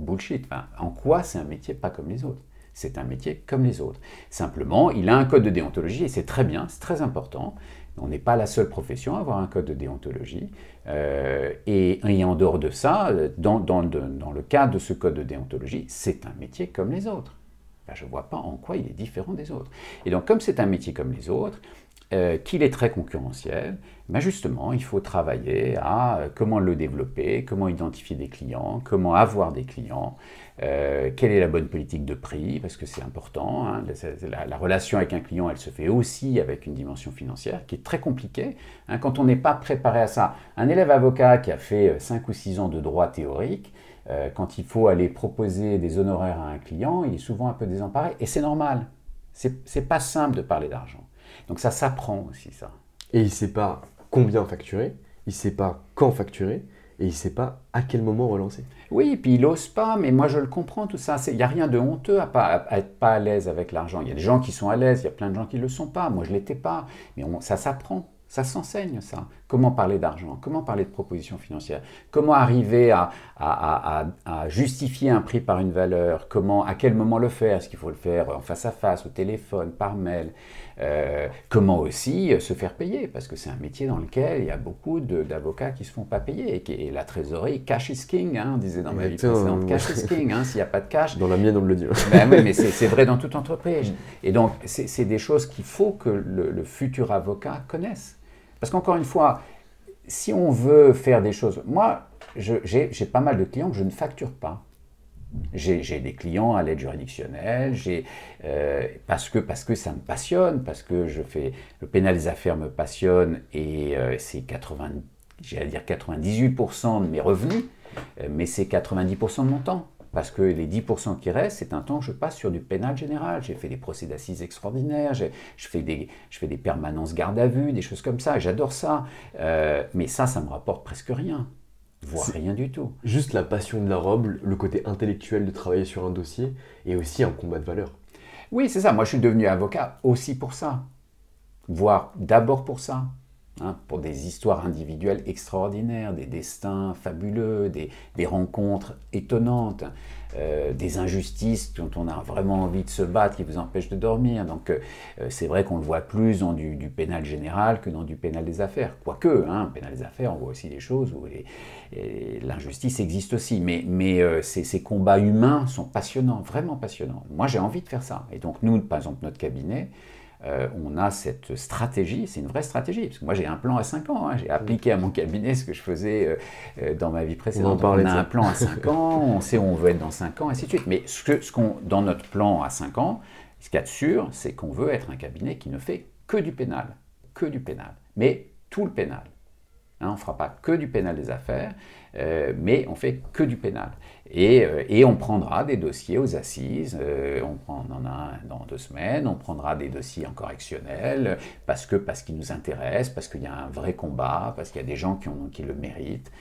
bullshit. En quoi c'est un métier pas comme les autres? C'est un métier comme les autres. Simplement, il a un code de déontologie et c'est très bien, c'est très important. On n'est pas la seule profession à avoir un code de déontologie. Euh, et, en dehors de ça, dans, dans, le cadre de ce code de déontologie, c'est un métier comme les autres. je ne vois pas en quoi il est différent des autres. Et donc, comme c'est un métier comme les autres, euh, qu'il est très concurrentiel, ben justement, il faut travailler à euh, comment le développer, comment identifier des clients, comment avoir des clients, euh, quelle est la bonne politique de prix, parce que c'est important. Hein, la, relation avec un client, elle se fait aussi avec une dimension financière qui est très compliquée hein, quand on n'est pas préparé à ça. Un élève avocat qui a fait 5 ou 6 ans de droit théorique, quand il faut aller proposer des honoraires à un client, il est souvent un peu désemparé, et c'est normal. C'est pas simple de parler d'argent. Donc ça s'apprend aussi, ça. Et il ne sait pas combien facturer, il ne sait pas quand facturer, et il ne sait pas à quel moment relancer. Oui, puis il n'ose pas, mais moi je le comprends tout ça. Il n'y a rien de honteux à, pas, être pas à l'aise avec l'argent. Il y a des gens qui sont à l'aise, il y a plein de gens qui ne le sont pas. Moi je ne l'étais pas, mais ça s'apprend. Ça s'enseigne, ça. Comment parler d'argent? Comment parler de propositions financières? Comment arriver à, justifier un prix par une valeur? Comment, À quel moment le faire? Est-ce qu'il faut le faire en face à face, au téléphone, par mail? Euh, Comment aussi se faire payer? Parce que c'est un métier dans lequel il y a beaucoup d'avocats qui ne se font pas payer. Et, la trésorerie, cash is king, hein, on disait dans ma vie précédente. Cash is king, hein, s'il n'y a pas de cash. Dans la mienne, on le dit. Ben oui, mais c'est vrai dans toute entreprise. Et donc, c'est des choses qu'il faut que le futur avocat connaisse. Parce qu'encore une fois, si on veut faire des choses, moi, j'ai pas mal de clients que je ne facture pas. J'ai des clients à l'aide juridictionnelle, euh, parce, que, parce que ça me passionne, parce que je fais le pénal des affaires me passionne et euh, c'est 80, dire 98% de mes revenus, euh, mais c'est 90% de mon temps. Parce que les 10% qui restent, c'est un temps que je passe sur du pénal général. J'ai fait des procès d'assises extraordinaires, je fais, des, je fais des permanences garde à vue, des choses comme ça, j'adore ça. Euh, mais ça, ça me rapporte presque rien, voire rien du tout. Juste la passion de la robe, le côté intellectuel de travailler sur un dossier, et aussi un combat de valeur. Oui, c'est ça. Moi, je suis devenu avocat aussi pour ça, voire d'abord pour ça. Hein, pour des histoires individuelles extraordinaires, des destins fabuleux, des, rencontres étonnantes, euh, des injustices dont on a vraiment envie de se battre, qui vous empêchent de dormir. Donc euh, c'est vrai qu'on le voit plus dans du, pénal général que dans du pénal des affaires. Quoique, hein, pénal des affaires, on voit aussi des choses où l'injustice existe aussi. Mais, mais euh, ces, ces, combats humains sont passionnants, vraiment passionnants. Moi j'ai envie de faire ça. Et donc nous, par exemple, notre cabinet, euh, on a cette stratégie, c'est une vraie stratégie, parce que moi j'ai un plan à 5 ans, hein. j'ai appliqué à mon cabinet ce que je faisais euh, euh, dans ma vie précédente. On, a un plan à 5 ans, on sait où on veut être dans 5 ans, ainsi de suite. Mais ce, ce qu'on, dans notre plan à 5 ans, ce qu'il y a de sûr, c'est qu'on veut être un cabinet qui ne fait que du pénal, que du pénal, mais tout le pénal. Hein, on ne fera pas que du pénal des affaires, euh, mais on fait que du pénal. Et, euh, et on prendra des dossiers aux assises, euh, on, en a un dans deux semaines, on prendra des dossiers en correctionnel, parce que parce qu'ils nous intéressent, parce qu'il y a un vrai combat, parce qu'il y a des gens qui, ont, qui le méritent.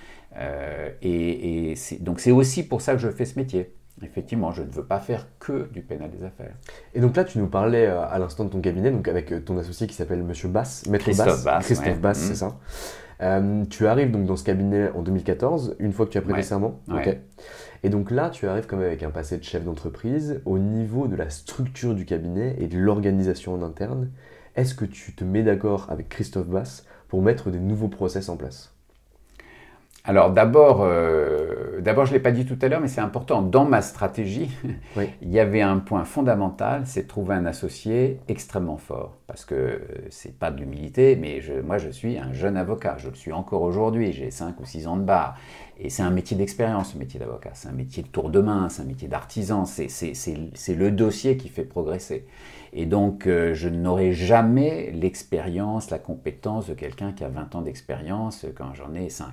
et, et donc c'est aussi pour ça que je fais ce métier. Effectivement, je ne veux pas faire que du pénal des affaires. Et donc là, tu nous parlais à l'instant de ton cabinet, donc avec ton associé qui s'appelle Monsieur Bass, Maître Christophe Bass, Christophe Bass, c'est mmh. ça. Euh, tu arrives donc dans ce cabinet en 2014, une fois que tu as prêté serment. Et donc là, tu arrives comme avec un passé de chef d'entreprise. Au niveau de la structure du cabinet et de l'organisation en interne, est-ce que tu te mets d'accord avec Christophe Bass pour mettre des nouveaux process en place? Alors d'abord, euh, d'abord je ne l'ai pas dit tout à l'heure, mais c'est important. Dans ma stratégie, il y avait un point fondamental, c'est de trouver un associé extrêmement fort. Parce que euh, c'est pas de l'humilité, mais moi je suis un jeune avocat. Je le suis encore aujourd'hui. J'ai 5 ou 6 ans de bar. Et c'est un métier d'expérience, ce métier d'avocat. C'est un métier de tour de main, c'est un métier d'artisan. C'est le dossier qui fait progresser. Et donc, euh, je n'aurai jamais l'expérience, la compétence de quelqu'un qui a 20 ans d'expérience quand j'en ai 5.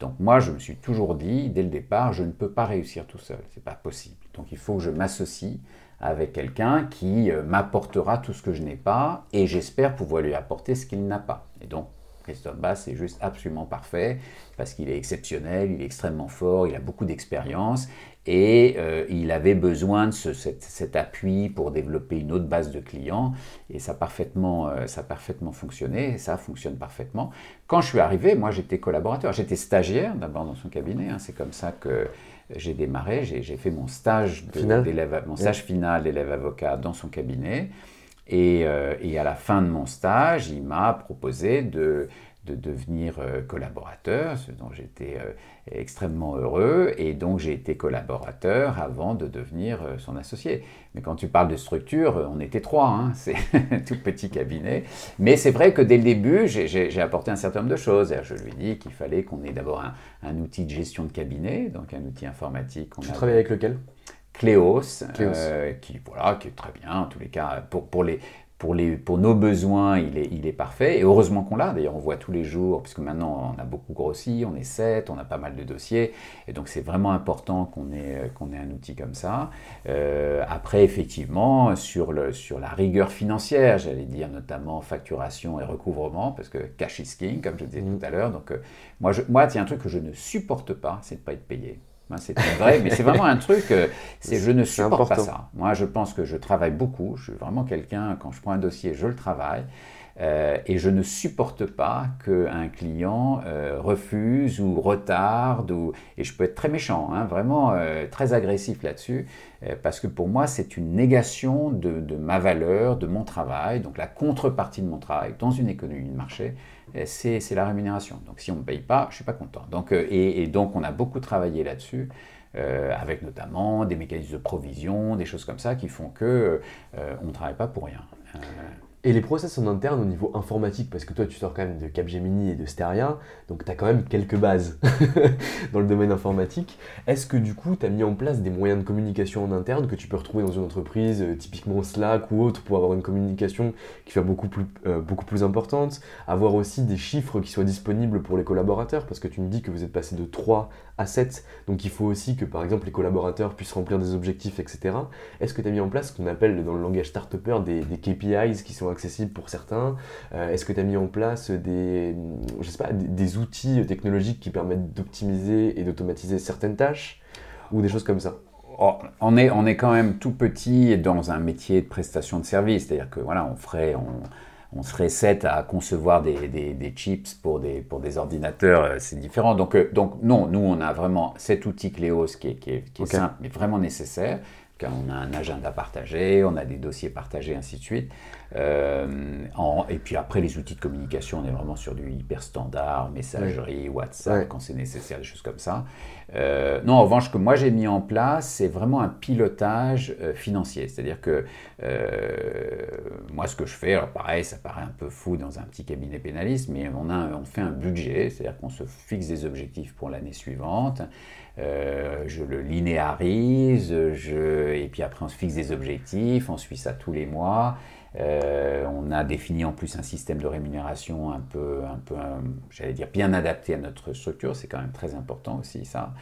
Donc, moi, je me suis toujours dit, dès le départ, je ne peux pas réussir tout seul. C'est pas possible. Donc, il faut que je m'associe avec quelqu'un qui euh, m'apportera tout ce que je n'ai pas et j'espère pouvoir lui apporter ce qu'il n'a pas. Et donc, Christophe Bass est juste absolument parfait parce qu'il est exceptionnel, il est extrêmement fort, il a beaucoup d'expérience et euh, il avait besoin de cet, appui pour développer une autre base de clients et ça a parfaitement, euh, ça a parfaitement fonctionné, ça fonctionne parfaitement. Quand je suis arrivé, moi j'étais collaborateur, j'étais stagiaire d'abord dans son cabinet, hein. c'est comme ça que j'ai démarré, j'ai fait mon stage, final. mon stage final d'élève avocat dans son cabinet. Et, euh, et, à la fin de mon stage, il m'a proposé de, de devenir euh, collaborateur, ce dont j'étais euh, extrêmement heureux, et donc j'ai été collaborateur avant de devenir euh, son associé. Mais quand tu parles de structure, on était trois, hein, c'est tout petit cabinet. Mais c'est vrai que dès le début, j'ai apporté un certain nombre de choses. Je lui ai dit qu'il fallait qu'on ait d'abord un, outil de gestion de cabinet, donc un outil informatique. Tu travailles avec lequel? Cléos, qui, voilà, qui est très bien, en tous les cas, pour, pour les, pour, les, pour nos besoins, il est, il est parfait. Et heureusement qu'on l'a. D'ailleurs, on voit tous les jours, puisque maintenant on a beaucoup grossi, on est 7, on a pas mal de dossiers. Et donc, c'est vraiment important qu'on ait, qu'on ait un outil comme ça. Euh, après, effectivement, sur, le, sur la rigueur financière, j'allais dire notamment facturation et recouvrement, parce que cash is king, comme je disais tout à l'heure. Donc, euh, moi, je, moi, il y a un truc que je ne supporte pas, c'est de ne pas être payé. C'est vrai, mais c'est vraiment un truc, euh, c'est je ne supporte pas ça. Moi, je pense que je travaille beaucoup. Je suis vraiment quelqu'un, quand je prends un dossier, je le travaille. Euh, et je ne supporte pas qu'un client euh, refuse ou retarde, ou, et je peux être très méchant, hein, vraiment très agressif là-dessus, parce que pour moi c'est une négation de, de, ma valeur, de mon travail, donc la contrepartie de mon travail dans une économie de marché, c'est la rémunération. Donc si on ne paye pas, je ne suis pas content. Donc, euh, et, donc on a beaucoup travaillé là-dessus. Euh, avec notamment des mécanismes de provision, des choses comme ça qui font que euh, on ne travaille pas pour rien. Et les process en interne au niveau informatique, parce que toi tu sors quand même de Capgemini et de Steria, donc tu as quand même quelques bases dans le domaine informatique. Est-ce que du coup tu as mis en place des moyens de communication en interne que tu peux retrouver dans une entreprise, euh, typiquement Slack ou autre, pour avoir une communication qui soit beaucoup plus, euh, beaucoup plus importante Avoir aussi des chiffres qui soient disponibles pour les collaborateurs, parce que tu me dis que vous êtes passé de 3 à 7, donc il faut aussi que par exemple les collaborateurs puissent remplir des objectifs, etc. Est-ce que tu as mis en place ce qu'on appelle dans le langage start des, des KPIs qui sont accessible pour certains? Euh, Est-ce que tu as mis en place des, des, outils technologiques qui permettent d'optimiser et d'automatiser certaines tâches? Ou des choses comme ça? Oh, on, est, on est quand même tout petit dans un métier de prestation de service, c'est-à-dire que voilà, on ferait, on, on serait 7 à concevoir des, des, chips pour des, pour des ordinateurs, euh, c'est différent. Donc, euh, donc non, nous on a vraiment cet outil Cléos qui est, qui est, qui est simple mais vraiment nécessaire on a un agenda partagé, on a des dossiers partagés, ainsi de suite. Euh, et puis après, les outils de communication, on est vraiment sur du hyper standard, messagerie, WhatsApp, quand c'est nécessaire, des choses comme ça. Euh, non, en revanche, ce que moi j'ai mis en place, c'est vraiment un pilotage euh, financier. C'est-à-dire que moi, ce que je fais, alors pareil, ça paraît un peu fou dans un petit cabinet pénaliste, mais on, a, on fait un budget, c'est-à-dire qu'on se fixe des objectifs pour l'année suivante. Euh, je le linéarise, je, et puis après on se fixe des objectifs, on suit ça tous les mois. Euh, on a défini en plus un système de rémunération un peu, un peu j'allais dire, bien adapté à notre structure. C'est quand même très important aussi, ça.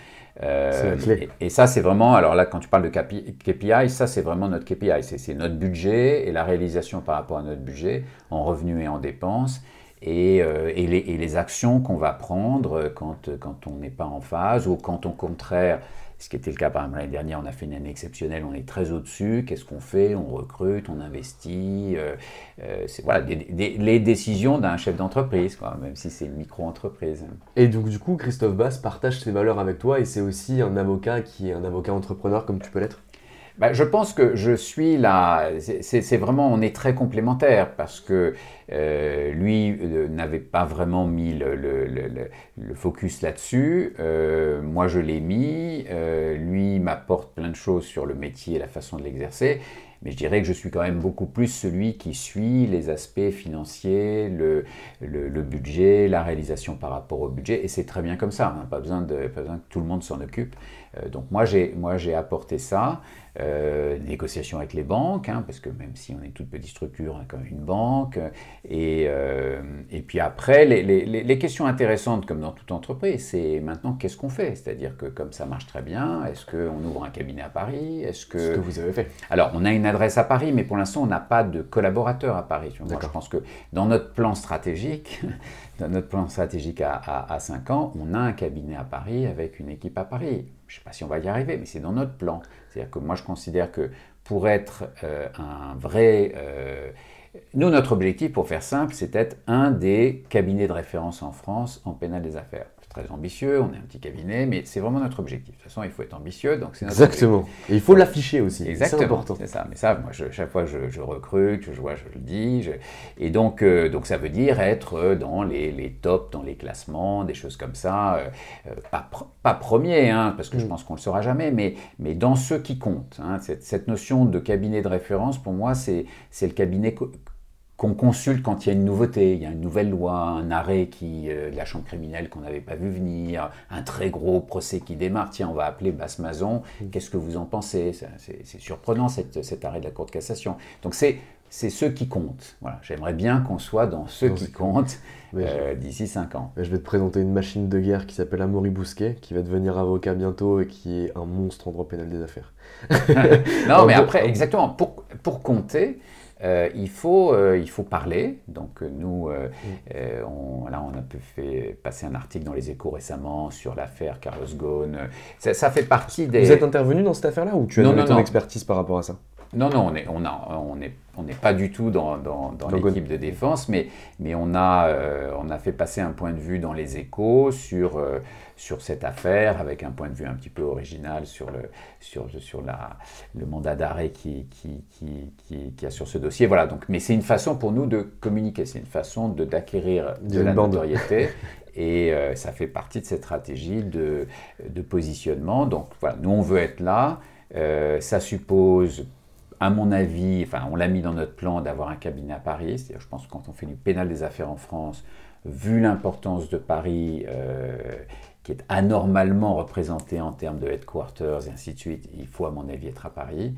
Euh, et, ça, c'est vraiment, alors là, quand tu parles de KPI, ça, c'est vraiment notre KPI. C'est notre budget et la réalisation par rapport à notre budget en revenus et en dépenses. Euh, et, les, actions qu'on va prendre quand, quand on n'est pas en phase ou quand au contraire, ce qui était le cas par exemple l'année dernière, on a fait une année exceptionnelle, on est très au-dessus, qu'est-ce qu'on fait? On recrute, on investit. Euh, euh, c'est voilà, les décisions d'un chef d'entreprise, même si c'est une micro-entreprise. Et donc du coup, Christophe Bass partage ses valeurs avec toi et c'est aussi un avocat qui est un avocat entrepreneur comme tu peux l'être? Bah, je pense que je suis là, c'est vraiment, on est très complémentaires parce que euh, lui euh, n'avait pas vraiment mis le, focus là-dessus, euh, moi je l'ai mis, lui m'apporte plein de choses sur le métier et la façon de l'exercer, mais je dirais que je suis quand même beaucoup plus celui qui suit les aspects financiers, le, budget, la réalisation par rapport au budget, et c'est très bien comme ça, n'a pas, besoin pas besoin que tout le monde s'en occupe. donc moi j'ai apporté ça. Euh, négociations avec les banques, hein, parce que même si on est toute petite structure, on a quand même une banque. Et, euh, et puis après, les, les, les, questions intéressantes, comme dans toute entreprise, c'est maintenant qu'est-ce qu'on fait? C'est-à-dire que comme ça marche très bien, est-ce qu'on ouvre un cabinet à Paris? Est-ce que... Ce que vous avez fait. Alors, on a une adresse à Paris, mais pour l'instant, on n'a pas de collaborateurs à Paris. Moi, je pense que dans notre plan stratégique, dans notre plan stratégique à, à, 5 ans, on a un cabinet à Paris avec une équipe à Paris. Je ne sais pas si on va y arriver, mais c'est dans notre plan. C'est-à-dire que moi, je considère que pour être euh, un vrai... Euh, nous, notre objectif, pour faire simple, c'est d'être un des cabinets de référence en France en pénal des affaires très ambitieux, on est un petit cabinet, mais c'est vraiment notre objectif. De toute façon, il faut être ambitieux, donc c'est Exactement. Et il faut l'afficher aussi. Exactement. C'est important. C'est ça. Mais ça, moi, chaque fois, je, je, recrute, je vois, je le dis. Et donc, euh, donc, ça veut dire être dans les, les, tops, dans les classements, des choses comme ça. Euh, euh, pas, pas premier, hein, parce que je mm. pense qu'on ne le sera jamais, mais, mais dans ceux qui comptent. Hein. cette, cette, notion de cabinet de référence, pour moi, c'est le cabinet qu'on consulte quand il y a une nouveauté, il y a une nouvelle loi, un arrêt qui, euh, de la chambre criminelle qu'on n'avait pas vu venir, un très gros procès qui démarre, tiens, on va appeler Basse-Mazon, mm. qu'est-ce que vous en pensez? C'est surprenant cet arrêt de la Cour de cassation. Donc c'est ceux qui comptent. Voilà. J'aimerais bien qu'on soit dans ceux qui comptent euh, d'ici 5 ans. je vais te présenter une machine de guerre qui s'appelle Amaury Bousquet, qui va devenir avocat bientôt et qui est un monstre en droit pénal des affaires. non, mais après, exactement, pour, pour compter, euh, il, faut, euh, il faut parler. Donc euh, nous, mm. on, là, on a pu fait passer un article dans les échos récemment sur l'affaire Carlos Ghosn. Ça, fait partie des... Vous êtes intervenu dans cette affaire-là ou tu as donné ton expertise par rapport à ça? Non, non, on n'est on on est, on pas du tout dans, dans, dans l'équipe de défense, mais, mais on, a, on a fait passer un point de vue dans les échos sur sur cette affaire, avec un point de vue un petit peu original sur le, sur, sur la, le mandat d'arrêt qui, qui, qui, qui, a sur ce dossier. Voilà, donc, mais c'est une façon pour nous de communiquer, c'est une façon d'acquérir de, la notoriété. Et euh, ça fait partie de cette stratégie de, de positionnement. Donc voilà, nous on veut être là. Euh, ça suppose à mon avis, enfin, on l'a mis dans notre plan d'avoir un cabinet à Paris. C'est-à-dire, je pense que quand on fait du pénal des affaires en France, vu l'importance de Paris euh, qui est anormalement représenté en termes de headquarters et ainsi de suite, il faut à mon avis être à Paris,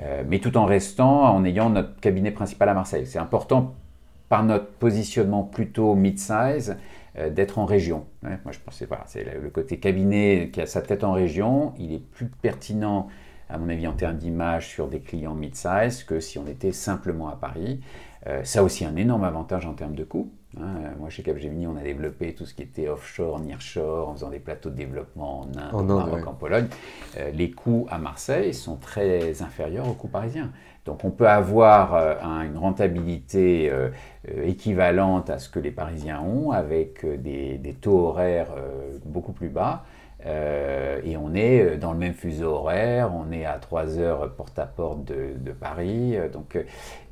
euh, mais tout en restant, en ayant notre cabinet principal à Marseille. C'est important par notre positionnement plutôt mid-size euh, d'être en région. moi je pensais, voilà, c'est le côté cabinet qui a sa tête en région, il est plus pertinent à mon avis en termes d'image sur des clients mid-size que si on était simplement à Paris. Euh, ça a aussi un énorme avantage en termes de coûts. Hein, moi, chez Capgemini, on a développé tout ce qui était offshore, nearshore, en faisant des plateaux de développement en Inde, en, Maroc, en Pologne. Euh, les coûts à Marseille sont très inférieurs aux coûts parisiens. Donc, on peut avoir euh, une rentabilité équivalente à ce que les Parisiens ont, avec des, des taux horaires beaucoup plus bas. Et on est dans le même fuseau horaire, on est à 3 heures porte-à-porte de, de, Paris. donc,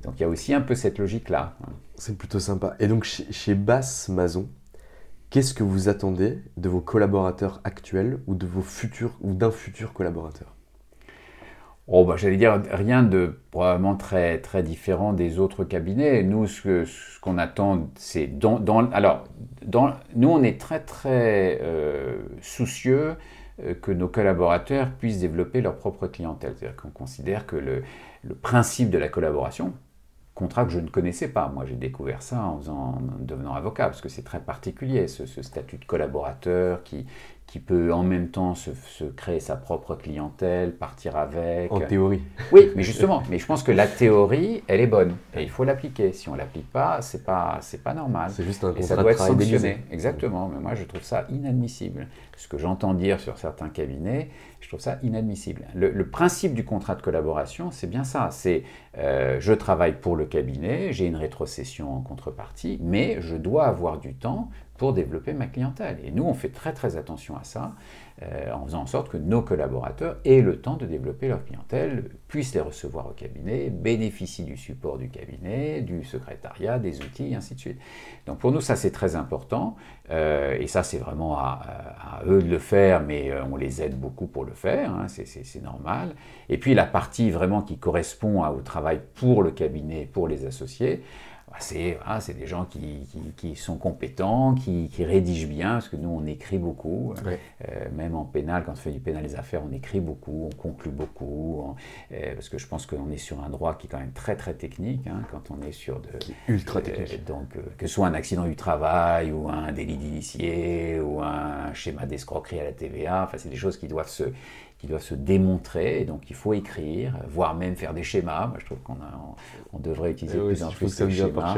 donc il y a aussi un peu cette logique-là. C'est plutôt sympa. Et donc chez, Basse Mazon, qu'est-ce que vous attendez de vos collaborateurs actuels ou d'un futur collaborateur? Oh, bah, j'allais dire rien de probablement très, très différent des autres cabinets. Nous, ce, qu'on attend, c'est dans, alors, nous, on est très, très euh, soucieux euh, que nos collaborateurs puissent développer leur propre clientèle. C'est-à-dire qu'on considère que le principe de la collaboration, contrat que je ne connaissais pas. Moi, j'ai découvert ça en, devenant avocat, parce que c'est très particulier, ce, statut de collaborateur qui, qui peut en même temps se, créer sa propre clientèle, partir avec. En théorie. Oui, mais justement, mais je pense que la théorie, elle est bonne et il faut l'appliquer. Si on l'applique pas, c'est pas c'est pas normal. C'est juste un contrat et ça doit être sanctionné. Exactement. Mais moi, je trouve ça inadmissible. Ce que j'entends dire sur certains cabinets, je trouve ça inadmissible. Le, principe du contrat de collaboration, c'est bien ça. C'est euh, je travaille pour le cabinet, j'ai une rétrocession en contrepartie, mais je dois avoir du temps pour développer ma clientèle. Et nous, on fait très très attention à ça, euh, en faisant en sorte que nos collaborateurs aient le temps de développer leur clientèle, puissent les recevoir au cabinet, bénéficient du support du cabinet, du secrétariat, des outils, ainsi de suite. Donc pour nous, ça c'est très important, euh, et ça c'est vraiment à, eux de le faire, mais euh, on les aide beaucoup pour le faire, hein, c'est normal. Et puis la partie vraiment qui correspond au travail pour le cabinet, pour les associés, bah, c'est des gens qui, sont compétents, qui, rédigent bien, parce que nous, on écrit beaucoup. Euh, même en pénal, quand on fait du pénal des affaires, on écrit beaucoup, on conclut beaucoup, euh, parce que je pense qu'on est sur un droit qui est quand même très très technique, hein, quand on est sur de... ultra technique. Euh, donc, que ce soit un accident du travail, ou un délit d'initié, ou un schéma d'escroquerie à la TVA, enfin, c'est des choses qui doivent se qui doivent se démontrer, et donc il faut écrire, voire même faire des schémas. Moi, je trouve qu'on on devrait utiliser ah plus en plus schémas.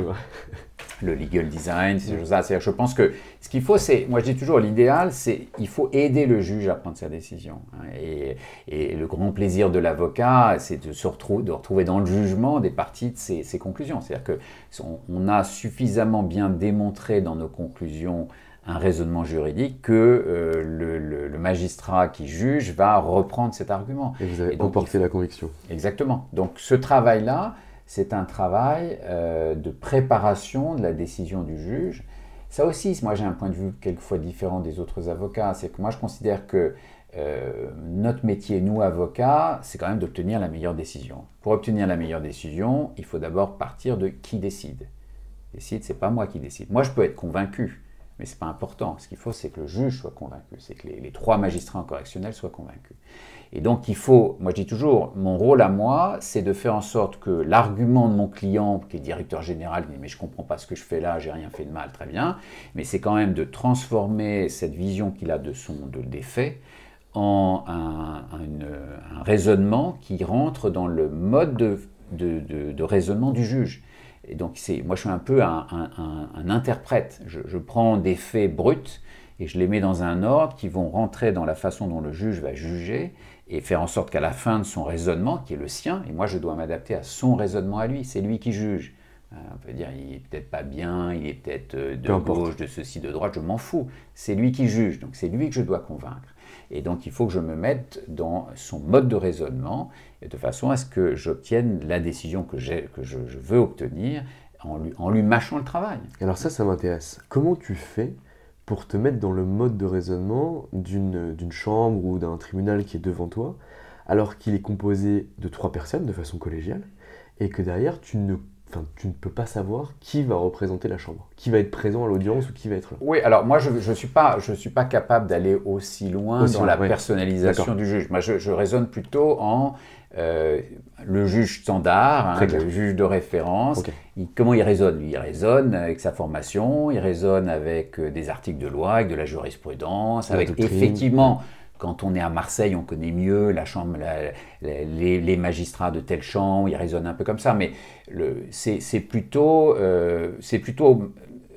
le legal design, ces choses-là. C'est-à-dire, je pense que ce qu'il faut, c'est, moi je dis toujours, l'idéal, c'est il faut aider le juge à prendre sa décision. hein. Et, et le grand plaisir de l'avocat, c'est de se retrouver, de retrouver dans le jugement des parties de ses, ses conclusions. C'est-à-dire que on, on a suffisamment bien démontré dans nos conclusions un raisonnement juridique que euh, le, le- le magistrat qui juge va reprendre cet argument. Et vous avez Et donc, emporté la conviction. Exactement. Donc ce travail-là, c'est un travail euh, de préparation de la décision du juge. Ça aussi, moi j'ai un point de vue quelquefois différent des autres avocats. C'est que moi je considère que euh, notre métier, nous avocats, c'est quand même d'obtenir la meilleure décision. Pour obtenir la meilleure décision, il faut d'abord partir de qui décide. Décide, c'est pas moi qui décide. Moi je peux être convaincu, mais c'est pas important. Ce qu'il faut, c'est que le juge soit convaincu, c'est que les, trois magistrats en correctionnel soient convaincus. Et donc il faut, moi je dis toujours, mon rôle à moi, c'est de faire en sorte que l'argument de mon client, qui est directeur général, dit mais je comprends pas ce que je fais là, j'ai rien fait de mal, très bien, mais c'est quand même de transformer cette vision qu'il a de son de, des faits en un, raisonnement qui rentre dans le mode de, de- de- de raisonnement du juge. Et donc, c'est, moi, je suis un peu un, un- un- un interprète. Je, je prends des faits bruts et je les mets dans un ordre qui vont rentrer dans la façon dont le juge va juger et faire en sorte qu'à la fin de son raisonnement, qui est le sien, et moi je dois m'adapter à son raisonnement à lui, c'est lui qui juge. Euh, On peut dire, il est peut-être pas bien, il est peut-être euh, de Peu importe. gauche, de ceci, de droite, je m'en fous. C'est lui qui juge, donc c'est lui que je dois convaincre. Et donc il faut que je me mette dans son mode de raisonnement, de façon à ce que j'obtienne la décision que, je, veux obtenir en lui, en mâchant le travail. Alors ça, ça m'intéresse. Comment tu fais pour te mettre dans le mode de raisonnement d'une chambre ou d'un tribunal qui est devant toi, alors qu'il est composé de trois personnes de façon collégiale, et que derrière, tu ne, enfin, tu ne peux pas savoir qui va représenter la chambre, qui va être présent à l'audience ou qui va être là. Oui, alors moi je ne suis, pas- je suis pas capable d'aller aussi loin Aussi dans loin, la ouais. personnalisation du juge. Moi je, je raisonne plutôt en euh, le juge standard, hein, le juge de référence. Il- comment il raisonne? Il raisonne avec sa formation, il raisonne avec euh, des articles de loi, avec de la jurisprudence, La avec doctrine. effectivement. Quand on est à Marseille, on connaît mieux la chambre, les, magistrats de telle chambre, il raisonne un peu comme ça. Mais euh, c'est plutôt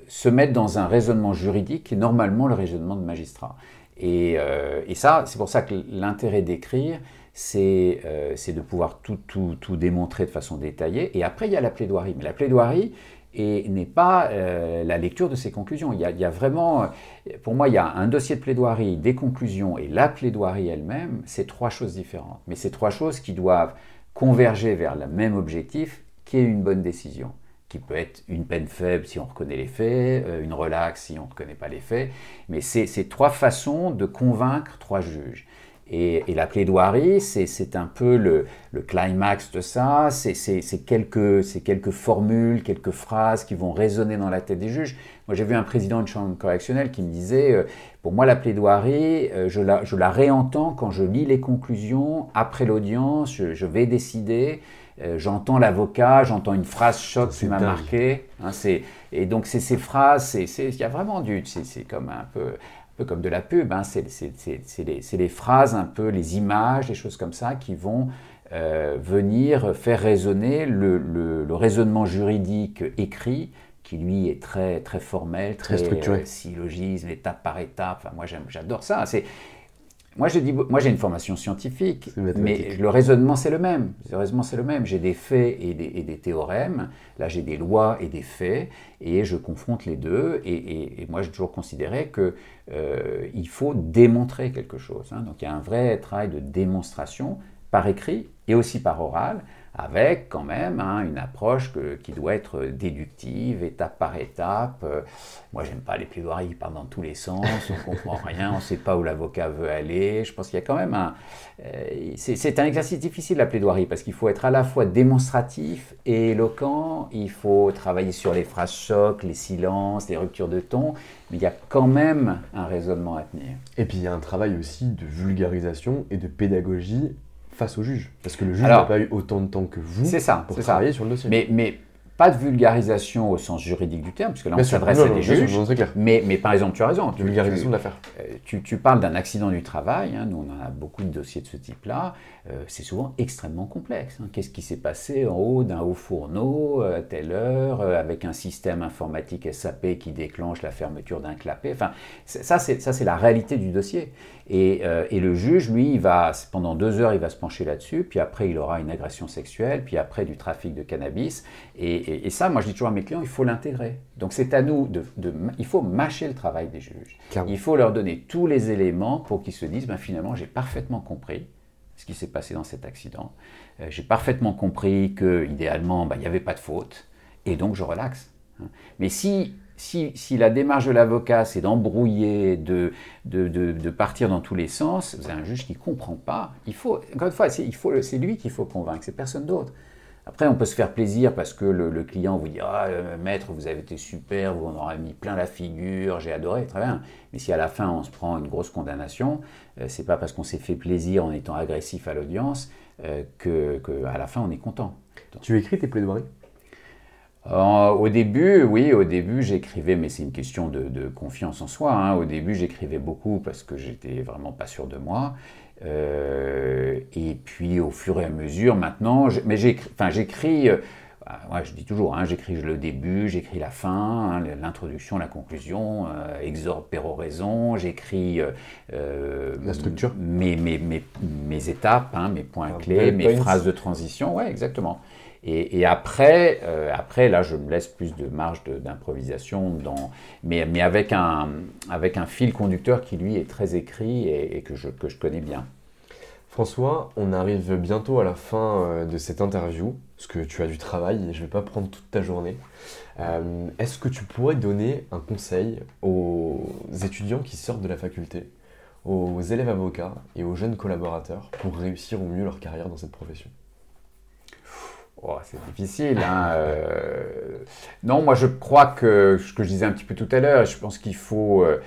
se mettre dans un raisonnement juridique normalement le raisonnement de magistrat. Et, euh, ça, c'est pour ça que l'intérêt d'écrire, c'est euh, de pouvoir tout, tout démontrer de façon détaillée. Et après, il y a la plaidoirie. Mais la plaidoirie et n'est pas euh, la lecture de ses conclusions. Il y, a, il y a vraiment, pour moi, il y a un dossier de plaidoirie, des conclusions et la plaidoirie elle-même, c'est trois choses différentes. Mais c'est trois choses qui doivent converger vers le même objectif, qui est une bonne décision qui peut être une peine faible si on reconnaît les faits, euh, une relaxe si on ne reconnaît pas les faits, mais c'est c'est trois façons de convaincre trois juges. Et, et la plaidoirie, c'est un peu le, le climax de ça, c'est quelques, formules, quelques phrases qui vont résonner dans la tête des juges. Moi, j'ai vu un président de chambre correctionnelle qui me disait, euh, pour moi, la plaidoirie, euh, je, la, je la réentends quand je lis les conclusions, après l'audience, je, je vais décider, euh, j'entends l'avocat, j'entends une phrase choc qui m'a marqué. hein, et donc, c'est ces phrases, il y a vraiment du... C'est comme un peu, peu comme de la pub, hein, c'est les, phrases, un peu les images, les choses comme ça qui vont euh, venir faire résonner le, le- le raisonnement juridique écrit qui lui est très, très formel, Très très, structuré. euh, syllogisme, étape par étape. Enfin, moi, j'adore ça. C'est moi, je dis, moi, j'ai une formation scientifique, mais le raisonnement, c'est le même. Le raisonnement, c'est le même. J'ai des faits et des, et des théorèmes. Là, j'ai des lois et des faits, et je confronte les deux. Et, et- et moi, j'ai toujours considéré que euh, il faut démontrer quelque chose. hein. Donc, il y a un vrai travail de démonstration par écrit et aussi par oral, avec quand même hein, une approche qui doit être déductive, étape par étape. Euh, moi, j'aime pas les plaidoiries qui partent dans tous les sens, on comprend rien, on ne sait pas où l'avocat veut aller. Je pense qu'il y a quand même un... euh, c'est c'est un exercice difficile, la plaidoirie, parce qu'il faut être à la fois démonstratif et éloquent, il faut travailler sur les phrases chocs, les silences, les ruptures de ton, mais il y a quand même un raisonnement à tenir. Et puis il y a un travail aussi de vulgarisation et de pédagogie face au juge. Parce que le juge n'a pas eu autant de temps que vous C'est ça, pour c'est ça. travailler sur le dossier. Mais, mais pas de vulgarisation au sens juridique du terme, parce que là on s'adresse à des juges. mais, mais, par exemple, tu as raison. Tu, vulgarisation de l'affaire. Euh, tu, tu, parles d'un accident du travail, hein, nous on en a beaucoup de dossiers de ce type-là, euh, c'est souvent extrêmement complexe. Hein. Qu'est-ce qui s'est passé en haut d'un haut fourneau euh, à telle heure, avec un système informatique SAP qui déclenche la fermeture d'un clapet Enfin, ça c'est la réalité du dossier. Et, et, le juge, lui, il va, pendant deux heures, il va se pencher là-dessus, puis après il aura une agression sexuelle, puis après du trafic de cannabis, et et, ça, moi je dis toujours à mes clients, il faut l'intégrer. Donc c'est à nous de, Il faut mâcher le travail des juges. Il faut leur donner tous les éléments pour qu'ils se disent, ben, finalement j'ai parfaitement compris ce qui s'est passé dans cet accident. Euh, j'ai parfaitement compris que idéalement, ben, il n'y avait pas de faute, et donc je relaxe. Hein. Mais si si, si, la démarche de l'avocat, c'est d'embrouiller, de, de, de, partir dans tous les sens, vous avez un juge qui ne comprend pas. Il faut, encore une fois, c'est lui qu'il faut convaincre, c'est personne d'autre. Après, on peut se faire plaisir parce que le, client vous dit Ah, euh, maître, vous avez été super, vous en mis plein la figure, j'ai adoré, très bien. Mais si à la fin on se prend une grosse condamnation, euh, c'est pas parce qu'on s'est fait plaisir en étant agressif à l'audience euh, que, à la fin on est content. tu écris tes plaidoiries? Au début, oui, au début j'écrivais, mais c'est une question de, confiance en soi. Hein. Au début j'écrivais beaucoup parce que j'étais vraiment pas sûr de moi. Euh, et puis au fur et à mesure, maintenant, mais j'écris, euh, bah, je dis toujours, hein, j'écris le début, j'écris la fin, hein, l'introduction, la conclusion, euh, exorde, péroraison, j'écris la structure, mes, mes, mes, mes étapes, hein, mes points clés, mes phrases de transition, ouais, exactement. Et, après, euh, après, là, je me laisse plus de marge d'improvisation, mais, avec, un, fil conducteur qui, lui, est très écrit et, que, je, que je connais bien. François, on arrive bientôt à la fin euh, de cette interview, parce que tu as du travail et je ne vais pas prendre toute ta journée. Euh, est-ce que tu pourrais donner un conseil aux étudiants qui sortent de la faculté, aux élèves avocats et aux jeunes collaborateurs pour réussir au mieux leur carrière dans cette profession? Oh, c'est difficile. Hein, euh. Non, moi je crois que ce que je disais un petit peu tout à l'heure, je pense qu'il faut, euh,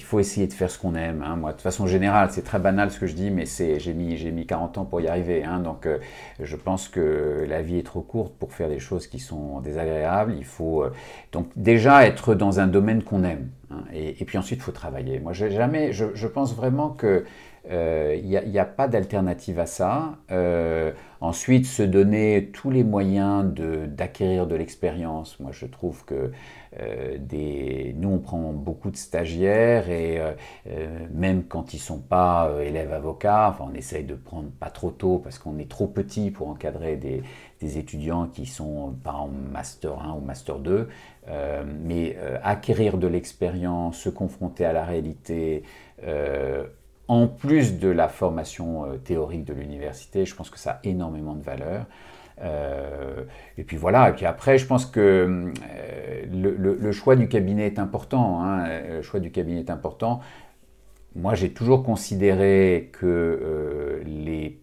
faut essayer de faire ce qu'on aime. Hein. Moi, de façon générale, c'est très banal ce que je dis, mais j'ai mis, mis 40 ans pour y arriver. Hein. donc euh, je pense que la vie est trop courte pour faire des choses qui sont désagréables. Il faut donc déjà être dans un domaine qu'on aime. Et, puis ensuite, il faut travailler. Moi, jamais, je, pense vraiment que il euh, n'y a, pas d'alternative à ça. Euh, ensuite, se donner tous les moyens d'acquérir de, l'expérience. Moi, je trouve que euh, nous, on prend beaucoup de stagiaires et même quand ils ne sont pas élèves avocats, enfin, on essaye de prendre pas trop tôt parce qu'on est trop petit pour encadrer des, des, étudiants qui sont pas en master 1 ou master 2. mais acquérir de l'expérience, se confronter à la réalité, en plus de la formation euh, théorique de l'université, je pense que ça a énormément de valeur. Euh, et puis voilà, et puis après, je pense que euh, le, choix du cabinet est important. Hein, le choix du cabinet est important. Moi, j'ai toujours considéré que les,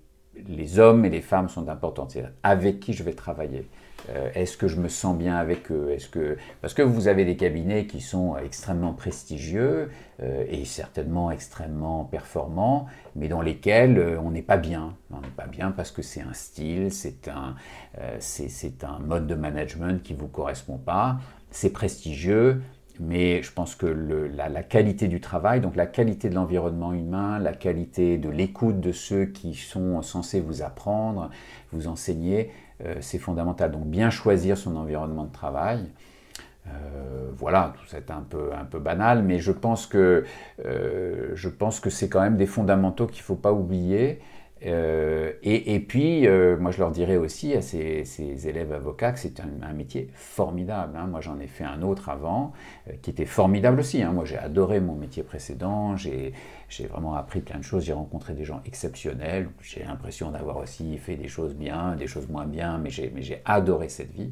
les, hommes et les femmes sont importants, c'est-à-dire avec qui je vais travailler. Euh, est-ce que je me sens bien avec eux? Est-ce que parce que vous avez des cabinets qui sont extrêmement prestigieux euh, et certainement extrêmement performants, mais dans lesquels euh, on n'est pas bien. On n'est pas bien parce que c'est un style, c'est un c'est un mode de management qui vous correspond pas. C'est prestigieux, mais je pense que la, qualité du travail, donc la qualité de l'environnement humain, la qualité de l'écoute de ceux qui sont censés vous apprendre, vous enseigner, euh, c'est fondamental. Donc bien choisir son environnement de travail. Euh, voilà, c'est un peu, un peu banal, mais je pense que, euh, je pense que c'est quand même des fondamentaux qu'il ne faut pas oublier. Euh, et, puis, euh, moi, je leur dirais aussi à ces, élèves avocats que c'est un, métier formidable. Hein. Moi, j'en ai fait un autre avant euh, qui était formidable aussi. Hein. Moi, j'ai adoré mon métier précédent. J'ai vraiment appris plein de choses. J'ai rencontré des gens exceptionnels. J'ai l'impression d'avoir aussi fait des choses bien, des choses moins bien, mais j'ai adoré cette vie.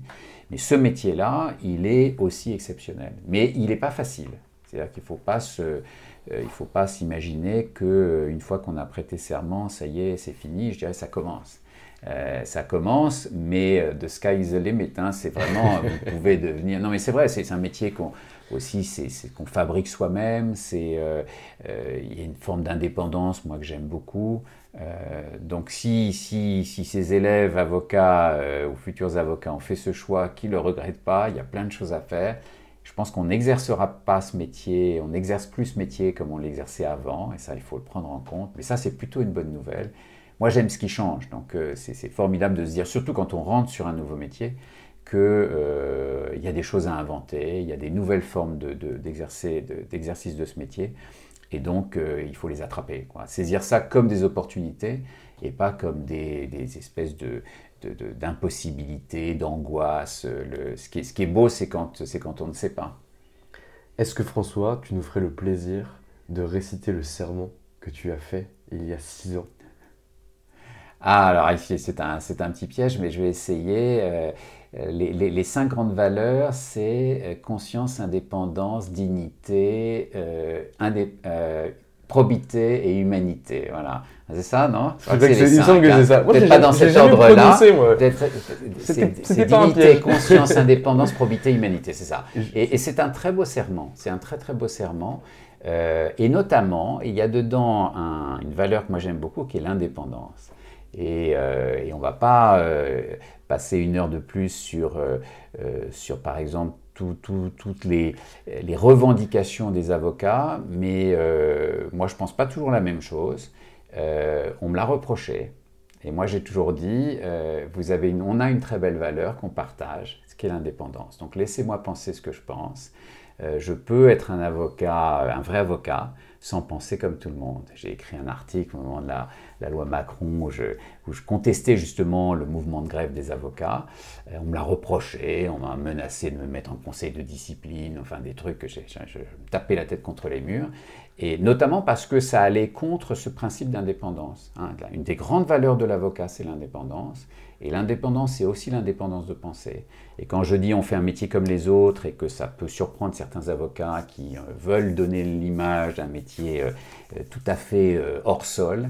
Mais ce métier-là, il est aussi exceptionnel. Mais il n'est pas facile. C'est-à-dire qu'il ne faut pas se il ne faut pas s'imaginer qu'une euh, fois qu'on a prêté serment, ça y est, c'est fini, je dirais ça commence. Euh, ça commence, mais euh, de sky is the hein, c'est vraiment, vous pouvez devenir... Non mais c'est vrai, c'est un métier qu'on aussi c'est qu'on fabrique soi-même, euh, il y a une forme d'indépendance, moi que j'aime beaucoup. donc si, si, si, ces élèves avocats ou futurs avocats ont fait ce choix, qu'ils ne le regrettent pas, il y a plein de choses à faire. Je pense qu'on n'exercera pas ce métier, on n'exerce plus ce métier comme on l'exerçait avant, et ça, il faut le prendre en compte. Mais ça, c'est plutôt une bonne nouvelle. Moi, j'aime ce qui change, donc euh, c'est formidable de se dire, surtout quand on rentre sur un nouveau métier, qu'il euh, y a des choses à inventer, il y a des nouvelles formes d'exercice de, ce métier, et donc euh, il faut les attraper. Saisir ça comme des opportunités et pas comme des espèces de, d'impossibilité, d'angoisse. Ce, qui est, ce qui est beau, c'est quand, quand on ne sait pas. Est-ce que François, tu nous ferais le plaisir de réciter le sermon que tu as fait il y a six ans? Ah, alors c'est un, un, petit piège, mais je vais essayer. Euh, les, les, cinq grandes valeurs, c'est euh, conscience, indépendance, dignité, euh, probité et humanité. Voilà. C'est ça, non? Il semble que c'est ça. Peut-être pas dans cet ordre-là. C'est dignité, conscience, indépendance, probité, humanité, c'est ça. Et, c'est un très beau serment. C'est un très très beau serment. et notamment, il y a dedans une valeur que moi j'aime beaucoup qui est l'indépendance. Euh, et, on ne va pas euh, passer une heure de plus sur, euh, sur par exemple, toutes les, revendications des avocats, mais moi je pense pas toujours la même chose. on me l'a reproché. Et moi j'ai toujours dit, vous avez on a une très belle valeur qu'on partage, ce qui est l'indépendance. Donc laissez-moi penser ce que je pense. je peux être un avocat, un vrai avocat, sans penser comme tout le monde. J'ai écrit un article au moment de la, loi Macron où je, contestais justement le mouvement de grève des avocats. Euh, on me l'a reproché, on m'a menacé de me mettre en conseil de discipline, enfin des trucs que j'ai, je, me tapais la tête contre les murs. Et notamment parce que ça allait contre ce principe d'indépendance. Hein. Une des grandes valeurs de l'avocat, c'est l'indépendance. Et l'indépendance, c'est aussi l'indépendance de penser. Et quand je dis on fait un métier comme les autres et que ça peut surprendre certains avocats qui euh, veulent donner l'image d'un métier euh, euh, tout à fait hors sol,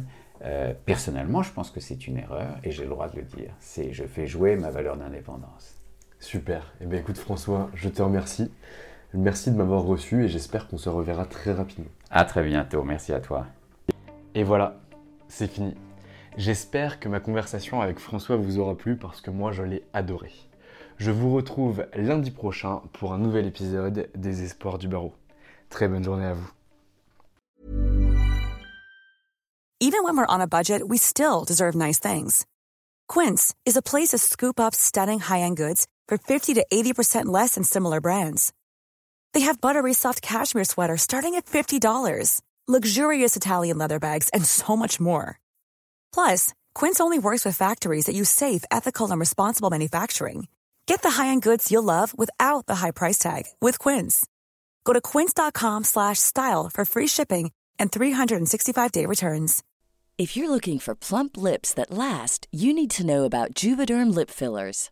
personnellement, je pense que c'est une erreur et j'ai le droit de le dire. C'est je fais jouer ma valeur d'indépendance. Super. Eh bien écoute François, je te remercie. Merci de m'avoir reçu et j'espère qu'on se reverra très rapidement. À très bientôt. Merci à toi. Et voilà, c'est fini. J'espère que ma conversation avec François vous aura plu parce que moi je l'ai adoré. Je vous retrouve lundi prochain pour un nouvel épisode des Espoirs du barreau. Très bonne journée à vous. Even when we're on a budget, we still deserve nice things. Quince is a place to scoop up stunning high-end goods for 50 to 80% less than similar brands. They have buttery soft cashmere sweaters starting at $50, luxurious Italian leather bags, and so much more. Plus, Quince only works with factories that use safe, ethical, and responsible manufacturing. Get the high-end goods you'll love without the high price tag with Quince. Go to quince.com/style for free shipping and 365-day returns. If you're looking for plump lips that last, you need to know about Juvederm lip fillers.